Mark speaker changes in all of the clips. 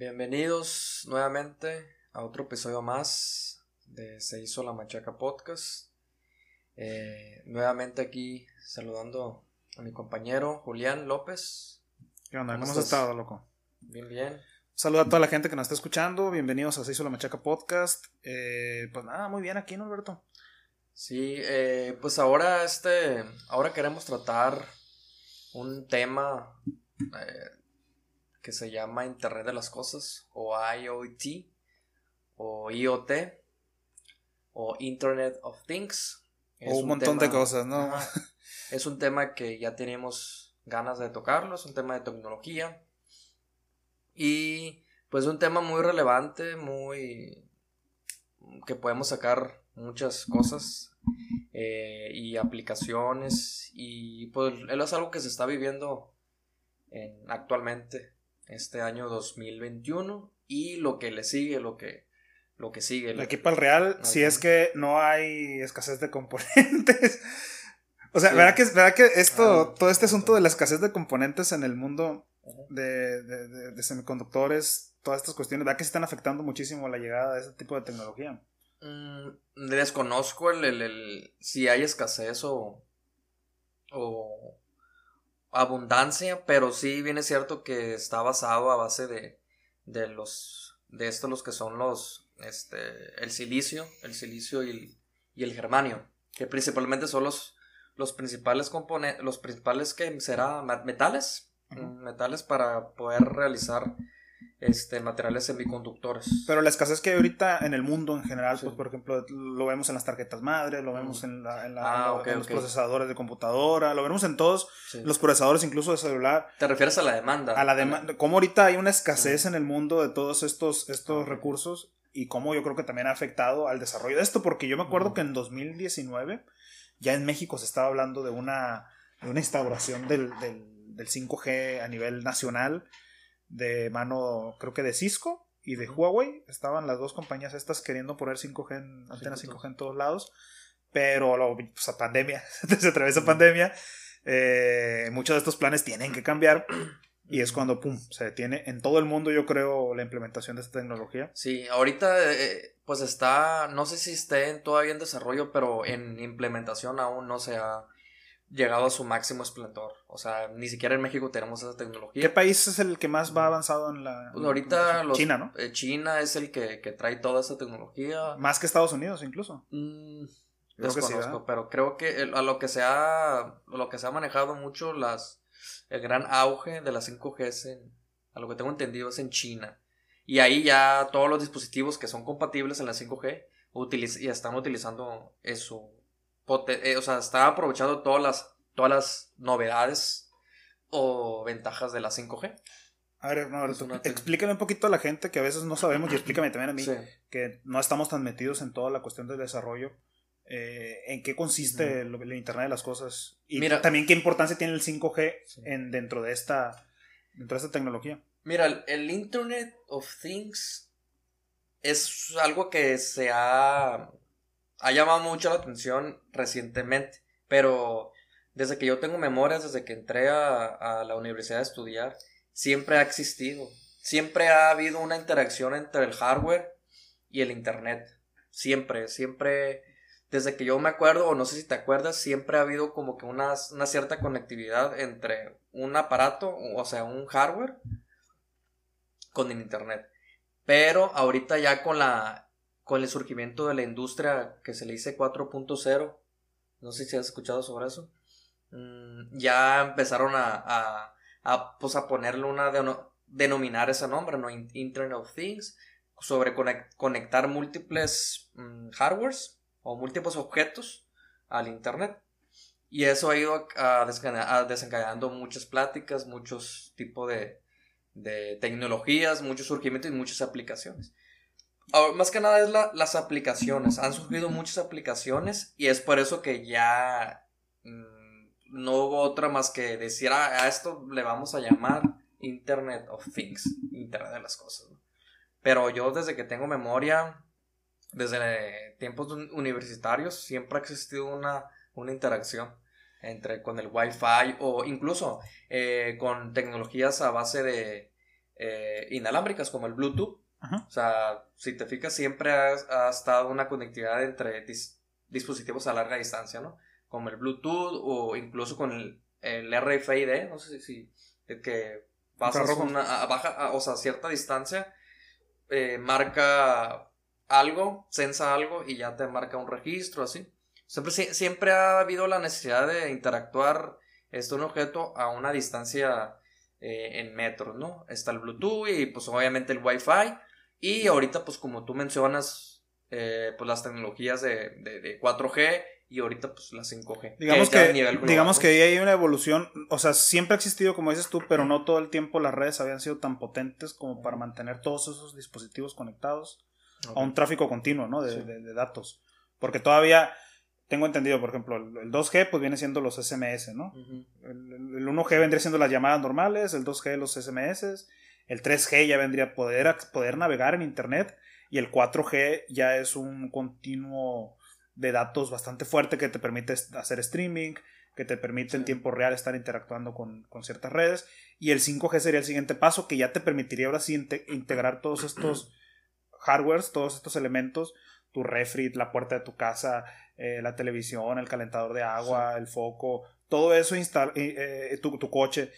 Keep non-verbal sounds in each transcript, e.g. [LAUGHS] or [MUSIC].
Speaker 1: Bienvenidos nuevamente a otro episodio más de Se hizo la Machaca Podcast. Eh, nuevamente aquí saludando a mi compañero Julián López.
Speaker 2: ¿Qué onda? ¿Cómo, has estado, loco?
Speaker 1: Bien, bien.
Speaker 2: Saluda a toda la gente que nos está escuchando. Bienvenidos a Se hizo la Machaca Podcast. Eh, pues nada, muy bien aquí, ¿no, Alberto?
Speaker 1: Sí, eh, pues ahora este, ahora queremos tratar un tema que se llama Internet de las Cosas o IoT o IoT o Internet of Things.
Speaker 2: o un, montón de cosas, ¿no? [LAUGHS]
Speaker 1: es un tema que ya tenemos ganas de tocarlo, es un tema de tecnología y pues un tema muy relevante, muy que podemos sacar muchas cosas eh, y aplicaciones y pues es algo que se está viviendo en, actualmente este año 2021 y lo que le sigue, lo que, lo que sigue.
Speaker 2: Aquí para el real, si es que no hay escasez de componentes. [LAUGHS] o sea, ¿verdad, que, ¿verdad que esto, todo este asunto de la escasez de componentes en el mundo de, de, semiconductores, todas estas cuestiones, ¿verdad que se están afectando muchísimo la llegada de este tipo de tecnología?
Speaker 1: Mm, desconozco el, el, si hay escasez o, o abundancia, pero sí viene cierto que está basado a base de, de los, de estos los que son los, este, el silicio, el silicio y el, y el germanio, que principalmente son los, los principales componentes, los principales que será metales, metales para poder realizar este, materiales semiconductores.
Speaker 2: Pero la escasez que hay ahorita en el mundo en general, pues por ejemplo, lo vemos en las tarjetas madre, lo vemos en, la, en,
Speaker 1: ah,
Speaker 2: los procesadores de computadora, lo vemos en todos los procesadores incluso de celular.
Speaker 1: ¿Te refieres a la demanda?
Speaker 2: A la demanda. Como ahorita hay una escasez en el mundo de todos estos, estos recursos y cómo yo creo que también ha afectado al desarrollo de esto, porque yo me acuerdo que en 2019 ya en México se estaba hablando de una, de una instauración del, del, del 5G a nivel nacional de mano, creo que de Cisco y de Huawei. Estaban las dos compañías estas queriendo poner 5G en, antenas 5G en todos lados. Pero lo, pues a pandemia, [LAUGHS] se atraviesa pandemia. Eh, muchos de estos planes tienen que cambiar. Y es cuando, pum, se detiene en todo el mundo, yo creo, la implementación de esta tecnología.
Speaker 1: Sí, ahorita, eh, pues está, no sé si esté todavía en desarrollo, pero en implementación aún no se ha llegado a su máximo esplendor. O sea, ni siquiera en México tenemos esa tecnología.
Speaker 2: ¿Qué país es el que más va avanzado en la...
Speaker 1: Pues ahorita
Speaker 2: China, ¿no?
Speaker 1: Eh, China es el que, trae toda esa tecnología.
Speaker 2: Más que Estados Unidos incluso.
Speaker 1: Mm, desconozco, pero creo que a lo que se ha, lo que se ha manejado mucho las, el gran auge de la 5G es en, a lo que tengo entendido es en China. Y ahí ya todos los dispositivos que son compatibles en la 5G ya están utilizando eso eh, o sea, está aprovechando todas las, todas las novedades o ventajas de la 5G.
Speaker 2: A ver, no, explícame un poquito a la gente que a veces no sabemos y explícame también a mí que no estamos tan metidos en toda la cuestión del desarrollo. Eh, ¿En qué consiste el, Internet de las Cosas? Y Mira, también qué importancia tiene el 5G en, dentro, de esta, dentro de esta tecnología.
Speaker 1: Mira, el Internet of Things es algo que se ha ha llamado mucho la atención recientemente, pero desde que yo tengo memorias, desde que entré a, la universidad a estudiar, siempre ha existido. Siempre ha habido una interacción entre el hardware y el internet. Siempre, siempre, desde que yo me acuerdo, o no sé si te acuerdas, siempre ha habido como que una, una cierta conectividad entre un aparato, o sea, un hardware, con el internet. Pero ahorita ya con la con el surgimiento de la industria que se le dice 4.0, no sé si has escuchado sobre eso, mm, ya empezaron a, a, pues a ponerle una, denominar ese nombre, ¿no? Internet of Things, sobre conectar múltiples mm, hardwares o múltiples objetos al Internet. Y eso ha ido a, desencadenando muchas pláticas, muchos tipos de, de tecnologías, muchos surgimientos y muchas aplicaciones más que nada es las aplicaciones. Han surgido muchas aplicaciones y es por eso que ya mm, no hubo otra más que decir ah, a esto le vamos a llamar Internet of Things, Internet de las cosas. Pero yo desde que tengo memoria, desde tiempos universitarios, siempre ha existido una, una interacción entre con el Wi-Fi o incluso eh, con tecnologías a base de eh, inalámbricas como el Bluetooth. O sea, si te fijas, siempre ha, estado una conectividad entre dispositivos a larga distancia, ¿no? Como el Bluetooth o incluso con el, el RFID, no sé si, si que pasas una, a baja, o sea, cierta distancia, eh, marca algo, sensa algo y ya te marca un registro, así. Siempre, siempre ha habido la necesidad de interactuar este, un objeto a una distancia eh, en metros, ¿no? Está el Bluetooth y pues obviamente el Wi-Fi. Y ahorita pues como tú mencionas, eh, pues las tecnologías de, de, 4G y ahorita pues la 5G.
Speaker 2: Digamos que, digamos que ahí hay una evolución, o sea, siempre ha existido como dices tú, pero no todo el tiempo las redes habían sido tan potentes como para mantener todos esos dispositivos conectados a un tráfico continuo, ¿no? De, de datos. Porque todavía tengo entendido, por ejemplo, el 2G pues viene siendo los SMS, ¿no? el, 1G vendría siendo las llamadas normales, el 2G los SMS, el 3G ya vendría a poder, poder navegar en Internet y el 4G ya es un continuo de datos bastante fuerte que te permite hacer streaming, que te permite en tiempo real estar interactuando con, ciertas redes. Y el 5G sería el siguiente paso que ya te permitiría ahora sí integrar todos estos [CLEARS THROAT] hardwares, todos estos elementos, tu refri, la puerta de tu casa, eh, la televisión, el calentador de agua, el foco, todo eso eh, eh, tu, coche,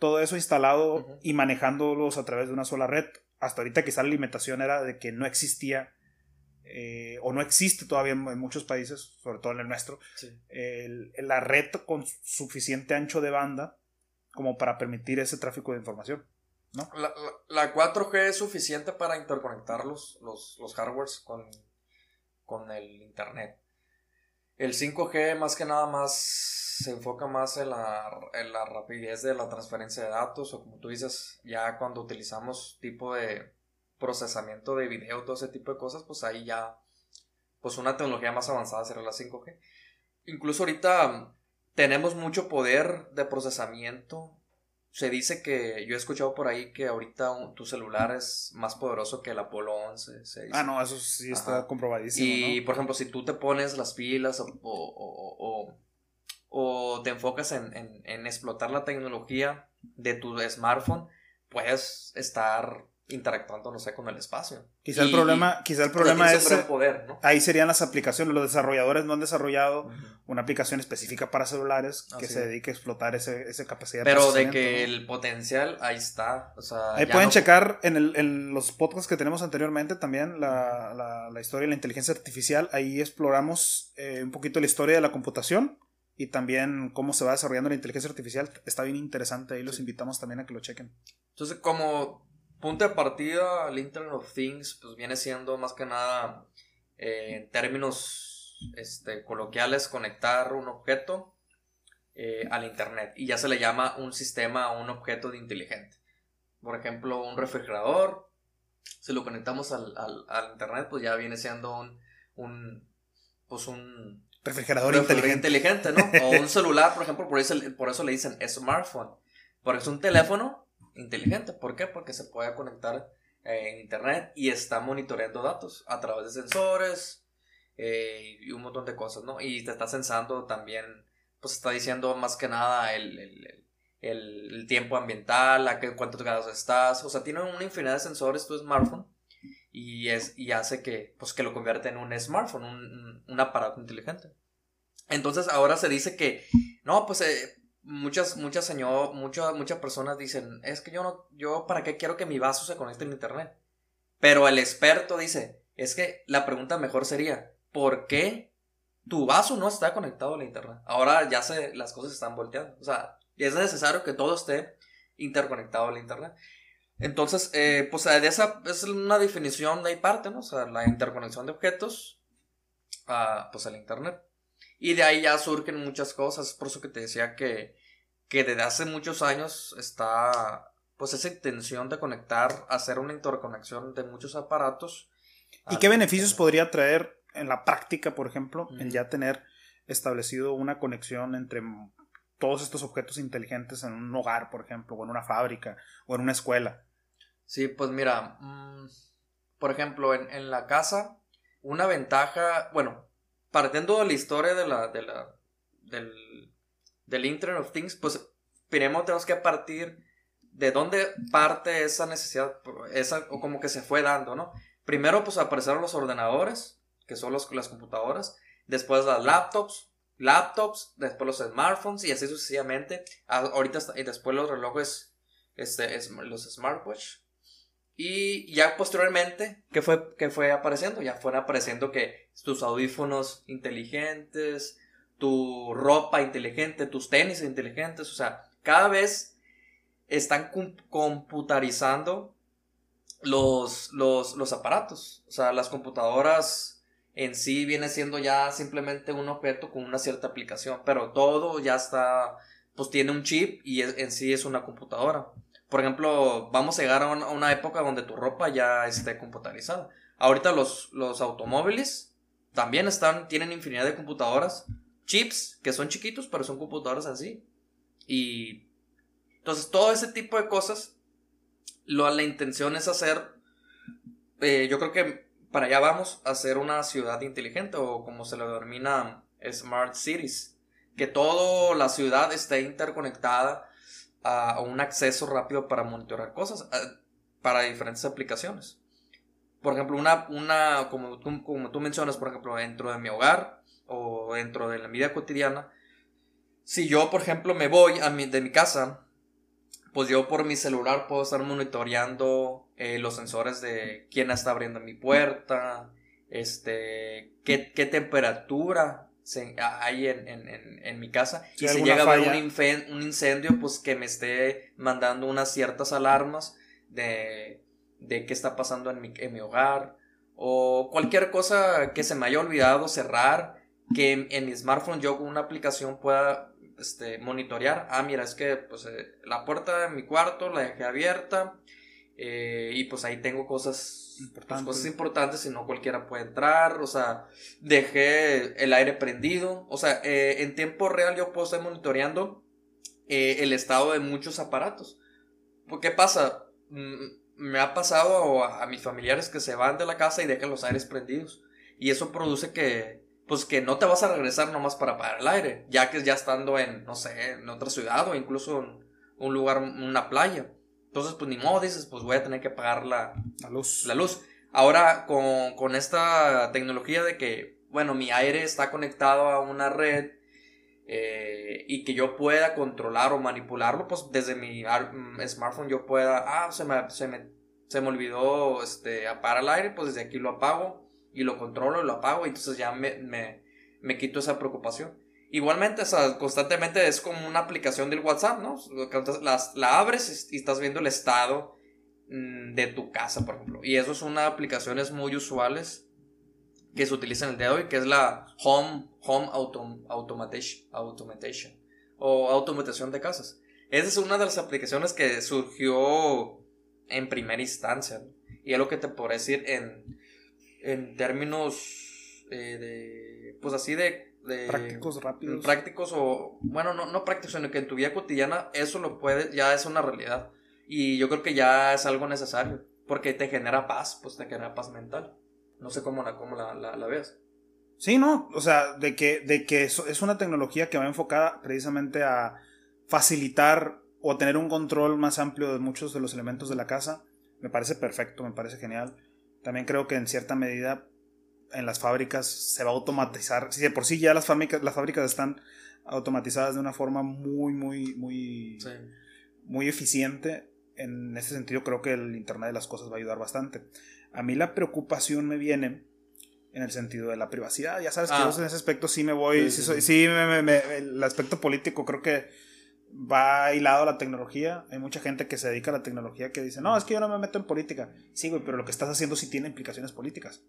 Speaker 2: todo eso instalado y manejándolos a través de una sola red. Hasta ahorita quizá la limitación era de que no existía o no existe todavía en, muchos países, sobre todo en el nuestro, la red con suficiente ancho de banda como para permitir ese tráfico de información. ¿no?
Speaker 1: La, 4G es suficiente para interconectar los, los, los hardwares con, con el Internet. El 5G más que nada más se enfoca más en la, en la rapidez de la transferencia de datos o como tú dices, ya cuando utilizamos tipo de procesamiento de video, todo ese tipo de cosas, pues ahí ya, pues una tecnología más avanzada será la 5G. Incluso ahorita tenemos mucho poder de procesamiento se dice que yo he escuchado por ahí que ahorita tu celular es más poderoso que el Apolo 11.
Speaker 2: Ah, no, eso sí está comprobadísimo.
Speaker 1: Y, por ejemplo, si tú te pones las pilas o, o, te enfocas en, en, explotar la tecnología de tu smartphone, puedes estar interactuando, no sé, con el espacio.
Speaker 2: Quizá el problema, quizá el problema es... Poder, Ahí serían las aplicaciones. Los desarrolladores no han desarrollado una aplicación específica para celulares que se dedique a explotar ese, esa capacidad
Speaker 1: Pero de que el potencial ahí está.
Speaker 2: ahí pueden checar en, el, en, los podcasts que tenemos anteriormente también la, la, historia de la inteligencia artificial. Ahí exploramos eh, un poquito la historia de la computación y también cómo se va desarrollando la inteligencia artificial. Está bien interesante. Ahí los invitamos también a que lo chequen.
Speaker 1: Entonces, como punto de partida, el Internet of Things, pues viene siendo más que nada, eh, en términos este, coloquiales, conectar un objeto eh, al Internet. Y ya se le llama un sistema o un objeto de inteligente. Por ejemplo, un refrigerador, si lo conectamos al, Internet, pues ya viene siendo un, un pues un
Speaker 2: refrigerador, inteligente.
Speaker 1: inteligente. ¿no? O un celular, por ejemplo, por eso, por eso le dicen smartphone. Porque es un teléfono inteligente. ¿Por qué? Porque se puede conectar eh, en internet y está monitoreando datos a través de sensores eh, y un montón de cosas, ¿no? Y te está sensando también, pues está diciendo más que nada el, tiempo ambiental, a qué, cuántos grados estás, o sea, tiene una infinidad de sensores tu smartphone y, es, y hace que, pues, que lo convierte en un smartphone, un, un aparato inteligente. Entonces ahora se dice que, no, pues eh, muchas, muchas, señor, muchas, muchas personas dicen, es que yo no, yo para qué quiero que mi vaso se conecte en internet. Pero el experto dice, es que la pregunta mejor sería, ¿por qué tu vaso no está conectado a la internet? Ahora ya se, las cosas están volteando. O sea, es necesario que todo esté interconectado a la internet. Entonces, eh, pues de esa es una definición de parte, ¿no? O sea, la interconexión de objetos a, pues al internet. Y de ahí ya surgen muchas cosas. Por eso que te decía que, que desde hace muchos años está pues esa intención de conectar, hacer una interconexión de muchos aparatos.
Speaker 2: ¿Y qué beneficios podría traer en la práctica, por ejemplo, el ya tener establecido una conexión entre todos estos objetos inteligentes en un hogar, por ejemplo, o en una fábrica, o en una escuela?
Speaker 1: Sí, pues mira, mm, por ejemplo, en, en la casa, una ventaja, bueno, partiendo de la historia de la, de la, del, del Internet of Things, pues primero tenemos que partir de dónde parte esa necesidad, esa, o como que se fue dando, ¿no? Primero, pues aparecieron los ordenadores, que son los, las computadoras, después las laptops, laptops, después los smartphones y así sucesivamente. Ahorita y después los relojes, este, los smartwatch. Y ya posteriormente, ¿qué fue, fue apareciendo? Ya fueron apareciendo que tus audífonos inteligentes, tu ropa inteligente, tus tenis inteligentes, o sea, cada vez están computarizando los, los, los aparatos. O sea, las computadoras en sí viene siendo ya simplemente un objeto con una cierta aplicación, pero todo ya está, pues tiene un chip y en sí es una computadora. Por ejemplo, vamos a llegar a una, época donde tu ropa ya esté computarizada. Ahorita los, los automóviles también están, tienen infinidad de computadoras, chips que son chiquitos, pero son computadoras así. Y entonces todo ese tipo de cosas, lo, la intención es hacer, eh, yo creo que para allá vamos a hacer una ciudad inteligente o como se lo denomina Smart Cities, que toda la ciudad esté interconectada a, un acceso rápido para monitorear cosas, para diferentes aplicaciones. Por ejemplo, una, una como, tú, como tú mencionas, por ejemplo, dentro de mi hogar o dentro de la vida cotidiana, si yo, por ejemplo, me voy de mi casa pues yo por mi celular puedo estar monitoreando eh, los sensores de quién está abriendo mi puerta, este, qué, temperatura hay en, mi casa. y si llega a haber un, incendio, pues que me esté mandando unas ciertas alarmas de, de qué está pasando en mi, en mi hogar. O cualquier cosa que se me haya olvidado cerrar, que en mi smartphone yo con una aplicación pueda este, monitorear. Ah, mira, es que pues, eh, la puerta de mi cuarto la dejé abierta eh, y pues ahí tengo cosas pues, importantes. cosas importantes y no cualquiera puede entrar. O sea, dejé el aire prendido. O sea, eh, en tiempo real yo puedo estar monitoreando el estado de muchos aparatos. ¿Qué pasa? Mm, me ha pasado a mis familiares que se van de la casa y dejan los aires prendidos. Y eso produce que, pues que no te vas a regresar nomás para pagar el aire, ya que ya estando en, no sé, en otra ciudad o incluso en un lugar, una playa. Entonces, pues ni modo, dices, pues voy a tener que pagar la,
Speaker 2: luz.
Speaker 1: La luz. Ahora, con, esta tecnología de que, bueno, mi aire está conectado a una red eh, y que yo pueda controlar o manipularlo, pues desde mi mm, smartphone yo pueda, ah, se me, se me, se me olvidó este, apagar el aire, pues desde aquí lo apago y lo controlo y lo apago y entonces ya me, me, me quito esa preocupación. Igualmente, o sea, constantemente es como una aplicación del WhatsApp, ¿no? Las, la abres y estás viendo el estado mm, de tu casa, por ejemplo. Y eso es una aplicaciones muy usuales que se utilizan el día de hoy, que es la Home, home automation, automation o automatización de casas. Esa es una de las aplicaciones que surgió en primera instancia. Y es lo que te puedo decir en, en términos eh, de, pues así de,
Speaker 2: prácticos rápidos.
Speaker 1: Prácticos o, bueno, no, no prácticos, sino que en tu vida cotidiana eso lo puede, ya es una realidad. Y yo creo que ya es algo necesario, porque te genera paz, pues te genera paz mental. No sé cómo la, cómo la, la, ves.
Speaker 2: Sí, no, o sea, de que, de que es una tecnología que va enfocada precisamente a facilitar o tener un control más amplio de muchos de los elementos de la casa, me parece perfecto, me parece genial. También creo que en cierta medida en las fábricas se va a automatizar. Si de por sí ya las fábricas, las fábricas están automatizadas de una forma muy, muy, muy, muy eficiente. En ese sentido creo que el Internet de las Cosas va a ayudar bastante. A mí la preocupación me viene en el sentido de la privacidad. Ya sabes que ah. en ese aspecto sí me voy, sí, el aspecto político creo que va hilado a la tecnología. Hay mucha gente que se dedica a la tecnología que dice, no, es que yo no me meto en política. Sí, güey, pero lo que estás haciendo sí tiene implicaciones políticas.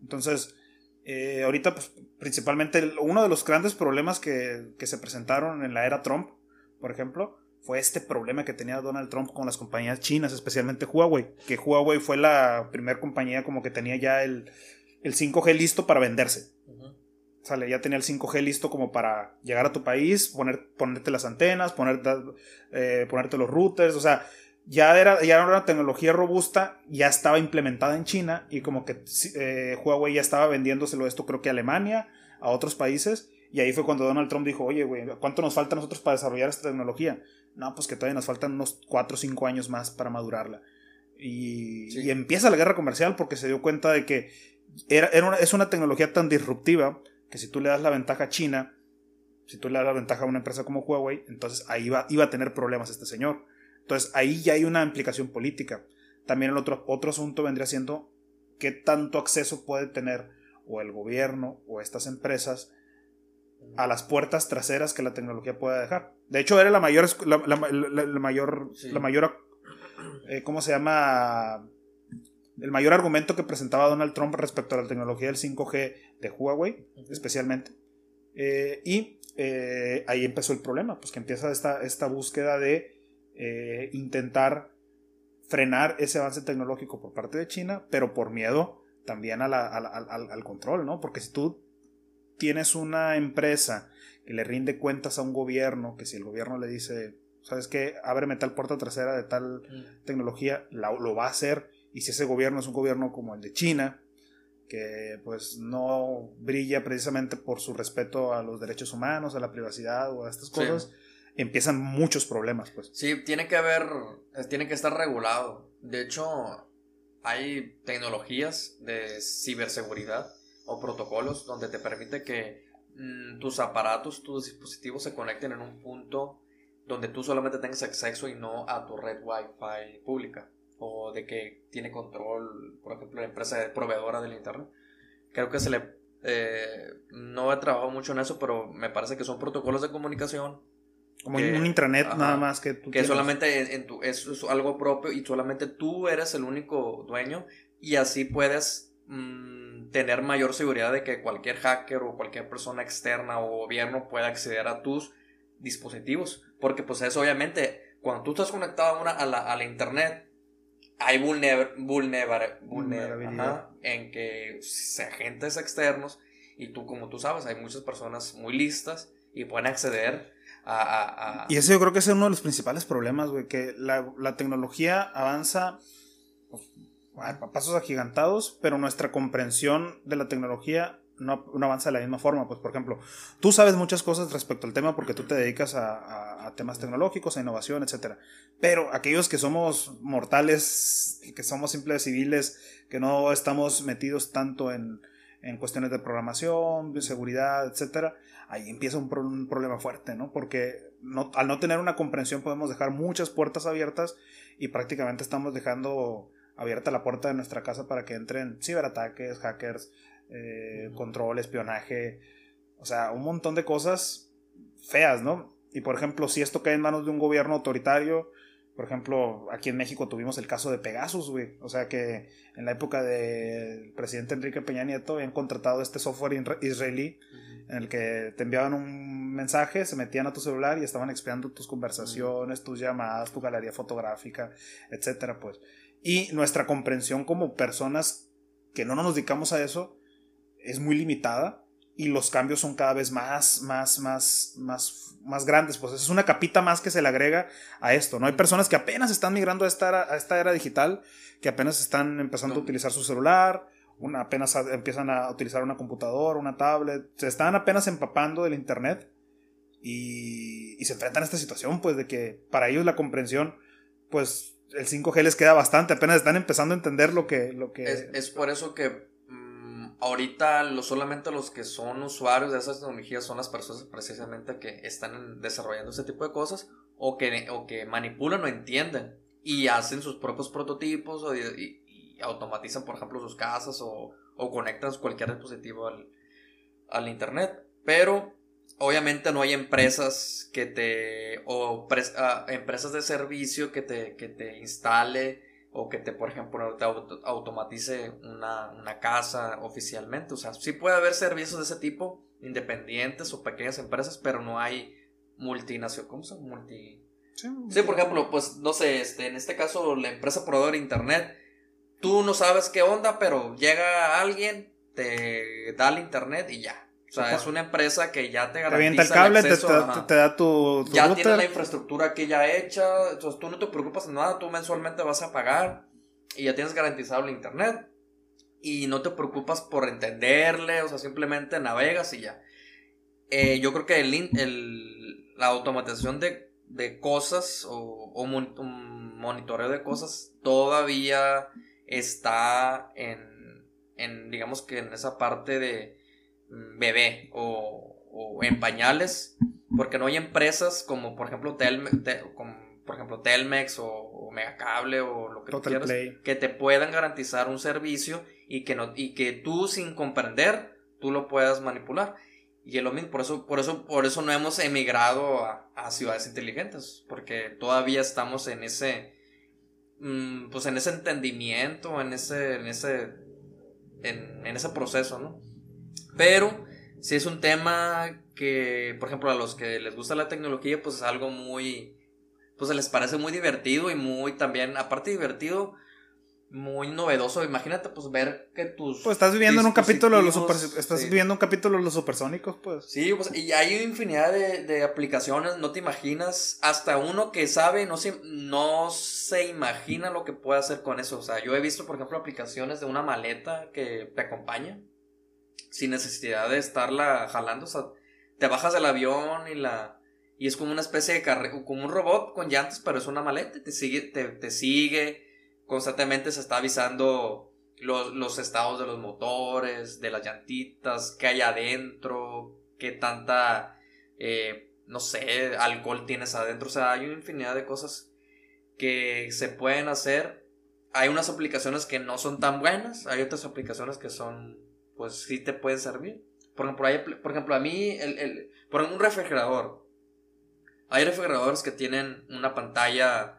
Speaker 2: Entonces, eh, ahorita, pues, principalmente, uno de los grandes problemas que, que, se presentaron en la era Trump, por ejemplo, fue este problema que tenía Donald Trump con las compañías chinas, especialmente Huawei, que Huawei fue la primera compañía como que tenía ya el, el 5G listo para venderse. Sale, ya tenía el 5G listo como para llegar a tu país, poner, ponerte las antenas, ponerte, eh, ponerte los routers, o sea, ya era, ya era una tecnología robusta, ya estaba implementada en China y como que eh, Huawei ya estaba vendiéndoselo esto creo que a Alemania, a otros países, y ahí fue cuando Donald Trump dijo, oye, güey, ¿cuánto nos falta a nosotros para desarrollar esta tecnología? no, pues que todavía nos faltan unos 4 o 5 años más para madurarla. Y, y empieza la guerra comercial porque se dio cuenta de que era, era es una tecnología tan disruptiva que si tú le das la ventaja a China, si tú le das la ventaja a una empresa como Huawei, entonces ahí va, iba a tener problemas este señor. Entonces ahí ya hay una implicación política. También el otro, otro asunto vendría siendo qué tanto acceso puede tener o el gobierno o estas empresas a las puertas traseras que la tecnología pueda dejar. De hecho, era la mayor, la, mayor, la mayor, eh, ¿cómo se llama? El mayor argumento que presentaba Donald Trump respecto a la tecnología del 5G de Huawei, especialmente. Eh, y eh, ahí empezó el problema, pues que empieza esta, esta búsqueda de intentar frenar ese avance tecnológico por parte de China, pero por miedo también al, al, control, ¿no? Porque si tú tienes una empresa que le rinde cuentas a un gobierno, que si el gobierno le dice, ¿sabes qué? Ábreme tal puerta trasera de tal mm. tecnología, lo va a hacer. Y si ese gobierno es un gobierno como el de China, que pues no brilla precisamente por su respeto a los derechos humanos, a la privacidad o a estas cosas, empiezan muchos problemas, pues.
Speaker 1: Sí, tiene que haber, tiene que estar regulado. De hecho, hay tecnologías de ciberseguridad o protocolos donde te permite que mm, tus aparatos, tus dispositivos se conecten en un punto donde tú solamente tengas acceso y no a tu red Wi-Fi pública o de que tiene control, por ejemplo, la empresa proveedora del internet. Creo que se le eh, no he trabajado mucho en eso, pero me parece que son protocolos de comunicación
Speaker 2: como un intranet nada más que
Speaker 1: tú Que solamente en tu, es, es, algo propio y solamente tú eres el único dueño y así puedes mm, tener mayor seguridad de que cualquier hacker o cualquier persona externa o gobierno pueda acceder a tus dispositivos. Porque pues eso obviamente, cuando tú estás conectado a, a, la, a la internet, hay vulnerabilidad. en que se agentes externos y tú como tú sabes, hay muchas personas muy listas y pueden acceder
Speaker 2: y ese yo creo que es uno de los principales problemas, güey, que la, tecnología avanza pues, a pasos agigantados, pero nuestra comprensión de la tecnología no, avanza de la misma forma. Pues, por ejemplo, tú sabes muchas cosas respecto al tema porque tú te dedicas a, temas tecnológicos, a innovación, etc. Pero aquellos que somos mortales, que somos simples civiles, que no estamos metidos tanto en, en cuestiones de programación, de seguridad, etcétera, ahí empieza un, problema fuerte, ¿no? Porque no, al no tener una comprensión podemos dejar muchas puertas abiertas y prácticamente estamos dejando abierta la puerta de nuestra casa para que entren ciberataques, hackers, eh, control, espionaje, o sea, un montón de cosas feas, ¿no? Y por ejemplo, si esto cae en manos de un gobierno autoritario, por ejemplo, aquí en México tuvimos el caso de Pegasus, güey. O sea que en la época del presidente Enrique Peña Nieto habían contratado este software israelí en el que te enviaban un mensaje, se metían a tu celular y estaban espiando tus conversaciones, tus llamadas, tu galería fotográfica, etcétera, pues. Y nuestra comprensión como personas que no nos dedicamos a eso es muy limitada y los cambios son cada vez más, más, más, más, más grandes. Pues es una capita más que se le agrega a esto. No hay personas que apenas están migrando a esta era, a esta era digital, que apenas están empezando a utilizar su celular, una, apenas empiezan a utilizar una computadora, una tablet, se están apenas empapando del internet y, y se enfrentan a esta situación, pues de que para ellos la comprensión, pues el 5G les queda bastante, apenas están empezando a entender lo que... Lo que
Speaker 1: es por eso que ahorita solamente los que son usuarios de esas tecnologías son las personas precisamente que están desarrollando ese tipo de cosas o que, o que manipulan o entienden y hacen sus propios prototipos o, y, automatizan, por ejemplo, sus casas o, o conectan cualquier dispositivo al, al, internet. Pero obviamente no hay empresas que te o ah, empresas de servicio que te, que te instale o que te, por ejemplo, te automatice una, una, casa oficialmente. O sea, sí puede haber servicios de ese tipo, independientes o pequeñas empresas, pero no hay multinacional. ¿Cómo se? Multi. Sí, por ejemplo, pues no sé, este, en este caso la empresa proveedora de internet, tú no sabes qué onda, pero llega alguien, te da el internet y ya. O sea, es una empresa que ya te garantiza el cable, te, da tu, Ya tiene la infraestructura que ya hecha, entonces tú no te preocupas de nada, tú mensualmente vas a pagar y ya tienes garantizado el internet. Y no te preocupas por entenderle, o sea, simplemente navegas y ya. Eh, yo creo que el, el, la automatización de de cosas o, o un monitoreo de cosas todavía está en, en, digamos que en esa parte de bebé o, o en pañales, porque no hay empresas como por ejemplo Telmex, como, por ejemplo Telmex o, o, Megacable o lo que tú quieras, que te puedan garantizar un servicio y que, no, y que tú sin comprender tú lo puedas manipular. Y es lo mismo, por eso, por eso, por eso no hemos emigrado a, a ciudades inteligentes, porque todavía estamos en ese, mm, pues en ese entendimiento, en ese, en ese, en, en ese proceso, ¿no? Pero si es un tema que, por ejemplo, a los que les gusta la tecnología, pues es algo muy, pues les parece muy divertido y muy también, aparte divertido, muy novedoso. Imagínate, pues, ver que tus.
Speaker 2: Pues estás viviendo en un capítulo de los super, Estás viviendo un capítulo de los supersónicos, pues.
Speaker 1: Sí, pues, y hay infinidad de, de, aplicaciones, no te imaginas. Hasta uno que sabe, no se, no se imagina lo que puede hacer con eso. O sea, yo he visto, por ejemplo, aplicaciones de una maleta que te acompaña. Sin necesidad de estarla jalando. O sea, te bajas del avión y la. Y es como una especie de carrera, como un robot con llantas, pero es una maleta, te sigue, te, te sigue, constantemente se está avisando los, los, estados de los motores, de las llantitas, qué hay adentro, qué tanta, eh, no sé, alcohol tienes adentro. O sea, hay una infinidad de cosas que se pueden hacer. Hay unas aplicaciones que no son tan buenas, hay otras aplicaciones que son, pues sí te pueden servir. Por ejemplo, hay, por ejemplo a mí, el, el, por un refrigerador, hay refrigeradores que tienen una pantalla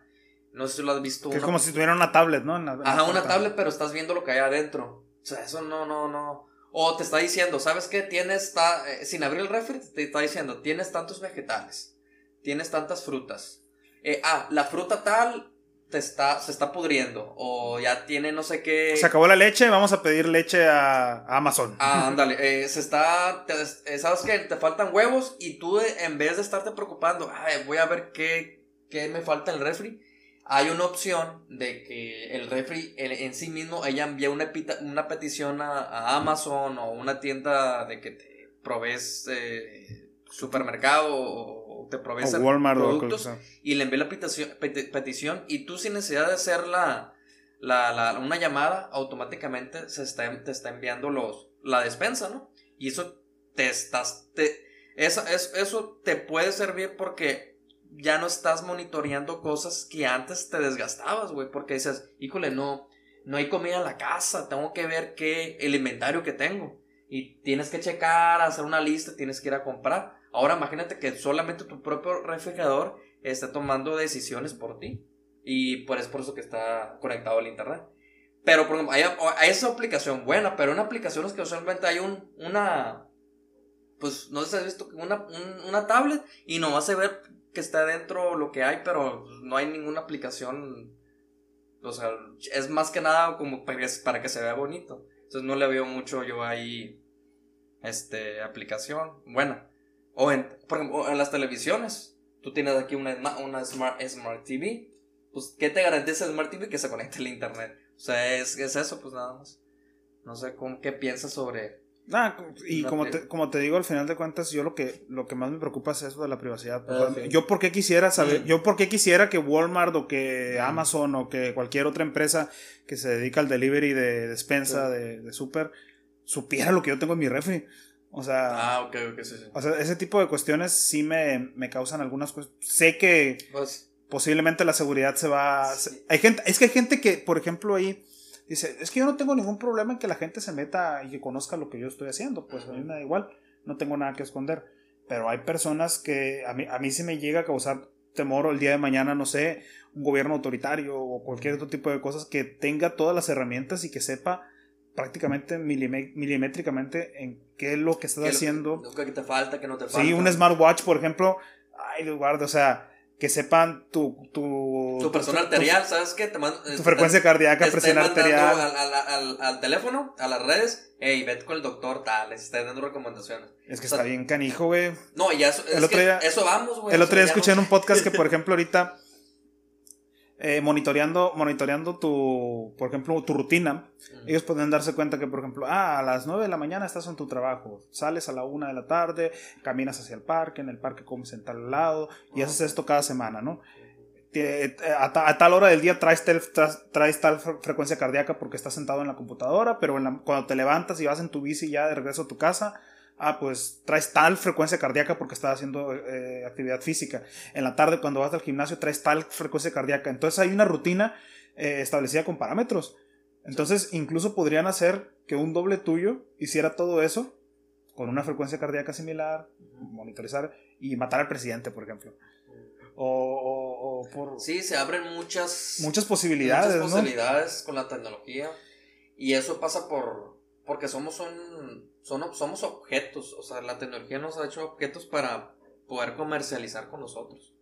Speaker 1: no sé si lo has visto.
Speaker 2: Que es como si tuviera una tablet, ¿no?
Speaker 1: Ajá, una tablet, pero estás viendo lo que hay adentro. O sea, eso no, no, no. O te está diciendo, ¿sabes qué? Tienes, está, eh, sin abrir el refri, te está diciendo, tienes tantos vegetales, tienes tantas frutas. Eh, ah, la fruta tal te está, se está pudriendo. O ya tiene no sé qué.
Speaker 2: Se acabó la leche, vamos a pedir leche a, Amazon.
Speaker 1: Ah, [LAUGHS] ándale. Eh, se está. ¿Sabes qué? Te faltan huevos y tú, en vez de estarte preocupando, voy a ver qué, qué me falta en el refri hay una opción de que el refri en sí mismo ella envía una, una petición a, Amazon o una tienda de que te provees eh, supermercado o te provees productos y le envía la petición, petición y tú sin necesidad de hacer la, la, una llamada automáticamente se está, te está enviando los, la despensa, ¿no? Y eso te estás... Te, eso, eso te puede servir porque ya no estás monitoreando cosas que antes te desgastabas, güey, porque dices, híjole, no, no hay comida en la casa, tengo que ver qué, el inventario que tengo. Y tienes que checar, hacer una lista, tienes que ir a comprar. Ahora imagínate que solamente tu propio refrigerador está tomando decisiones por ti. Y por, es por eso que está conectado al internet. Pero, por ejemplo, hay, hay esa aplicación buena, pero en aplicaciones que usualmente hay un, una, pues no sé si has visto, una, una tablet y no vas a ver que está dentro lo que hay, pero no hay ninguna aplicación. O sea, es más que nada como para que se vea bonito. Entonces no le veo mucho yo ahí este aplicación buena. O en, por ejemplo, en las televisiones. Tú tienes aquí una, una Smart, Smart TV. Pues, ¿qué te garantiza Smart TV? Que se conecte al internet. O sea, es, es eso, pues nada más. No sé cómo, qué piensas sobre
Speaker 2: Ah, y como te, como te digo, al final de cuentas, yo lo que, lo que más me preocupa es eso de la privacidad. Ah, yo por qué quisiera saber, yo por qué quisiera que Walmart o que Amazon o que cualquier otra empresa que se dedica al delivery de despensa, de, de super, supiera lo que yo tengo en mi refri. O sea,
Speaker 1: ah, ok, ok, sí,
Speaker 2: O sea, ese tipo de cuestiones sí me, me causan algunas cuestiones. Sé que pues, posiblemente la seguridad se va... hay gente, es que hay gente que, por ejemplo, ahí Dice, es que yo no tengo ningún problema en que la gente se meta y que conozca lo que yo estoy haciendo, pues a mí me da igual, no tengo nada que esconder. Pero hay personas que a mí, a mí sí me llega a causar temor o el día de mañana, no sé, un gobierno autoritario o cualquier otro tipo de cosas que tenga todas las herramientas y que sepa prácticamente milimétricamente en qué es lo que estás haciendo.
Speaker 1: Lo que te falta, que no te falta.
Speaker 2: Sí, un smartwatch, por ejemplo, ay, guarda, o sea, que sepan tu... Tu,
Speaker 1: tu presión arterial, ¿sabes qué? Te
Speaker 2: tu frecuencia cardíaca, presión arterial.
Speaker 1: Al, al, al, al, teléfono, a las redes, hey, vete con el doctor tal, les está dando recomendaciones.
Speaker 2: Es que está bien canijo, güey.
Speaker 1: No, y eso, es que eso vamos, güey.
Speaker 2: El otro día escuché en un podcast que, por [LAUGHS] ejemplo, ahorita eh, monitoreando, monitoreando tu, por ejemplo, tu rutina, ellos pueden darse cuenta que, por ejemplo, ah, a las 9 de la mañana estás en tu trabajo, sales a la 1 de la tarde, caminas hacia el parque, en el parque comes en tal lado, y haces esto cada semana, ¿no? A, tal hora del día traes, traes, tal frecuencia cardíaca porque estás sentado en la computadora, pero cuando te levantas y vas en tu bici ya de regreso a tu casa, ah, pues traes tal frecuencia cardíaca porque estás haciendo eh, actividad física. En la tarde cuando vas al gimnasio traes tal frecuencia cardíaca. Entonces hay una rutina eh, establecida con parámetros. Entonces incluso podrían hacer que un doble tuyo hiciera todo eso con una frecuencia cardíaca similar, monitorizar y matar al presidente, por ejemplo. O, por...
Speaker 1: Sí, se abren muchas...
Speaker 2: Muchas posibilidades.
Speaker 1: Muchas posibilidades con la tecnología. Y eso pasa por... Porque somos un somos objetos, o sea, la tecnología nos ha hecho objetos para poder comercializar con nosotros.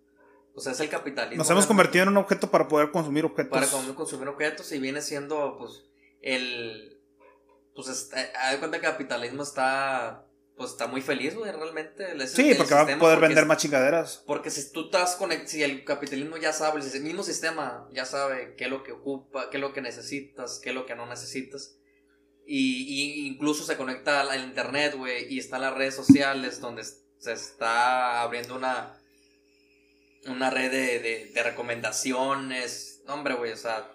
Speaker 1: O sea, es el capitalismo.
Speaker 2: Nos hemos convertido en un objeto para poder consumir objetos.
Speaker 1: Para consumir objetos y viene siendo, pues, el... Pues, hay cuenta que el capitalismo está... Pues está muy feliz, güey, realmente.
Speaker 2: sí, porque va a poder vender más chingaderas.
Speaker 1: Porque si tú estás conectado, si el capitalismo ya sabe, el mismo sistema ya sabe qué es lo que ocupa, qué es lo que necesitas, qué es lo que no necesitas y, incluso se conecta al internet, güey, y están las redes sociales donde se está abriendo una, una red de, de, recomendaciones. Hombre, güey, o sea,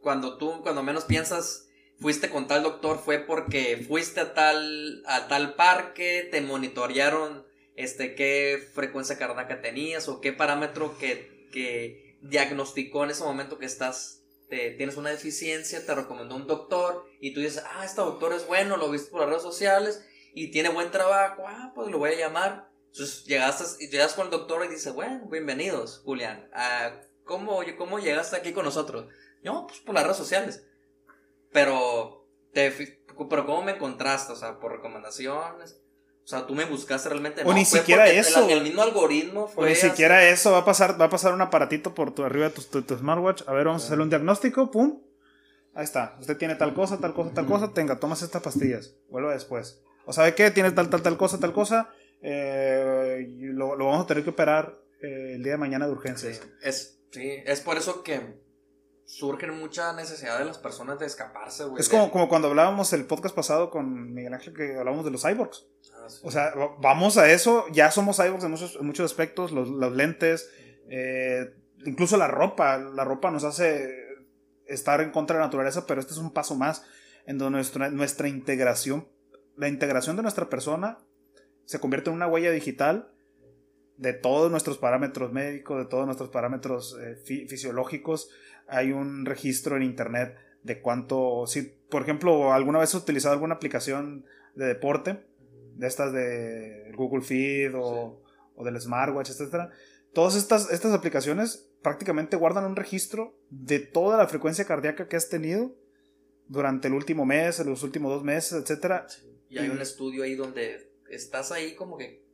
Speaker 1: cuando tú, cuando menos piensas, fuiste con tal doctor, fue porque fuiste a tal, a tal parque, te monitorearon, este, qué frecuencia cardíaca tenías o qué parámetro que, que diagnosticó en ese momento que estás tienes una deficiencia, te recomendó un doctor y tú dices, ah, este doctor es bueno, lo viste por las redes sociales y tiene buen trabajo, ah, pues lo voy a llamar. Entonces llegaste, llegas con el doctor y dice, bueno, bienvenidos, Julián. Ah, ¿cómo, ¿Cómo llegaste aquí con nosotros? No, pues por las redes sociales. Pero, te, pero ¿cómo me encontraste? O sea, por recomendaciones. O sea, tú me buscaste realmente.
Speaker 2: O ni siquiera eso.
Speaker 1: El, mismo algoritmo fue.
Speaker 2: O ni siquiera eso. Va a pasar, va a pasar un aparatito por tu arriba de tu, smartwatch. A ver, vamos a hacerle un diagnóstico. Pum. Ahí está. Usted tiene tal cosa, tal cosa, tal cosa. Tenga, tomas estas pastillas. Vuelva después. O sabe qué, tiene tal, tal, tal cosa, tal cosa. Eh, lo, vamos a tener que operar eh, el día de mañana de urgencias.
Speaker 1: es, sí, es por eso que surgen mucha necesidad de las personas de escaparse, güey.
Speaker 2: Es como, como cuando hablábamos el podcast pasado con Miguel Ángel que hablábamos de los cyborgs. O sea, vamos a eso, ya somos cyborgs en muchos, muchos aspectos, los, lentes, eh, incluso la ropa, la ropa nos hace estar en contra de la naturaleza, pero este es un paso más en donde nuestra, nuestra integración, la integración de nuestra persona se convierte en una huella digital de todos nuestros parámetros médicos, de todos nuestros parámetros eh, fisiológicos, hay un registro en internet de cuánto, si por ejemplo alguna vez has utilizado alguna aplicación de deporte, de estas de Google Feed o, o del smartwatch, etc. Todas estas, estas aplicaciones prácticamente guardan un registro de toda la frecuencia cardíaca que has tenido durante el último mes, los últimos dos meses, etc.
Speaker 1: Y hay un estudio ahí donde estás ahí como que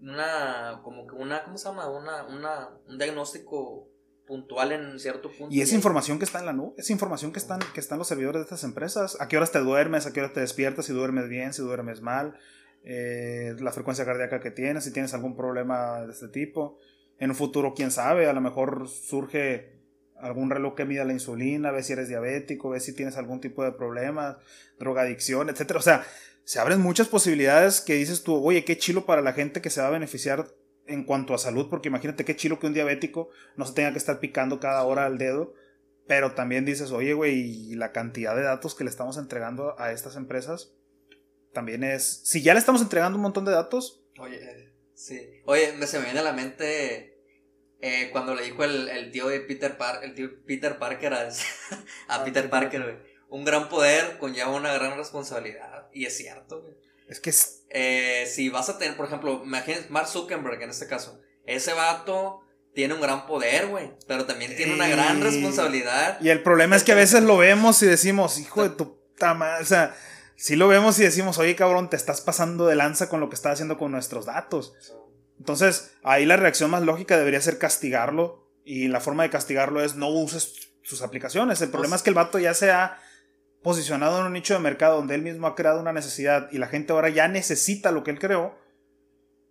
Speaker 1: una, como que una, ¿cómo se llama? Una, una, un diagnóstico puntual en cierto punto.
Speaker 2: Y esa información que está en la nube, esa información que están, que están los servidores de estas empresas. ¿A qué horas te duermes? ¿A qué horas te despiertas? Si duermes bien, si duermes mal. Eh, la frecuencia cardíaca que tienes, si tienes algún problema de este tipo. En un futuro, quién sabe, a lo mejor surge algún reloj que mida la insulina, ve si eres diabético, ve si tienes algún tipo de problema, drogadicción, etc. O sea, se abren muchas posibilidades que dices tú, oye, qué chilo para la gente que se va a beneficiar en cuanto a salud, porque imagínate qué chilo que un diabético no se tenga que estar picando cada hora al dedo, pero también dices, oye, güey, la cantidad de datos que le estamos entregando a estas empresas también es, si ya le estamos entregando un montón de datos.
Speaker 1: Oye, sí, oye, me se me viene a la mente eh, cuando le dijo el, tío de Peter Parker, el tío Peter Parker a, [LAUGHS] a Peter Parker, güey, un gran poder conlleva una gran responsabilidad, y es cierto, güey.
Speaker 2: Es que es...
Speaker 1: Eh, si vas a tener, por ejemplo, imagínate Mark Zuckerberg en este caso. Ese vato tiene un gran poder, güey. Pero también tiene una gran responsabilidad.
Speaker 2: Y el problema es que a veces lo vemos y decimos, hijo de tu tama. O sea, si lo vemos y decimos, oye cabrón, te estás pasando de lanza con lo que estás haciendo con nuestros datos. Entonces, ahí la reacción más lógica debería ser castigarlo. Y la forma de castigarlo es no uses sus aplicaciones. El problema pues es que el vato ya sea posicionado en un nicho de mercado donde él mismo ha creado una necesidad y la gente ahora ya necesita lo que él creó,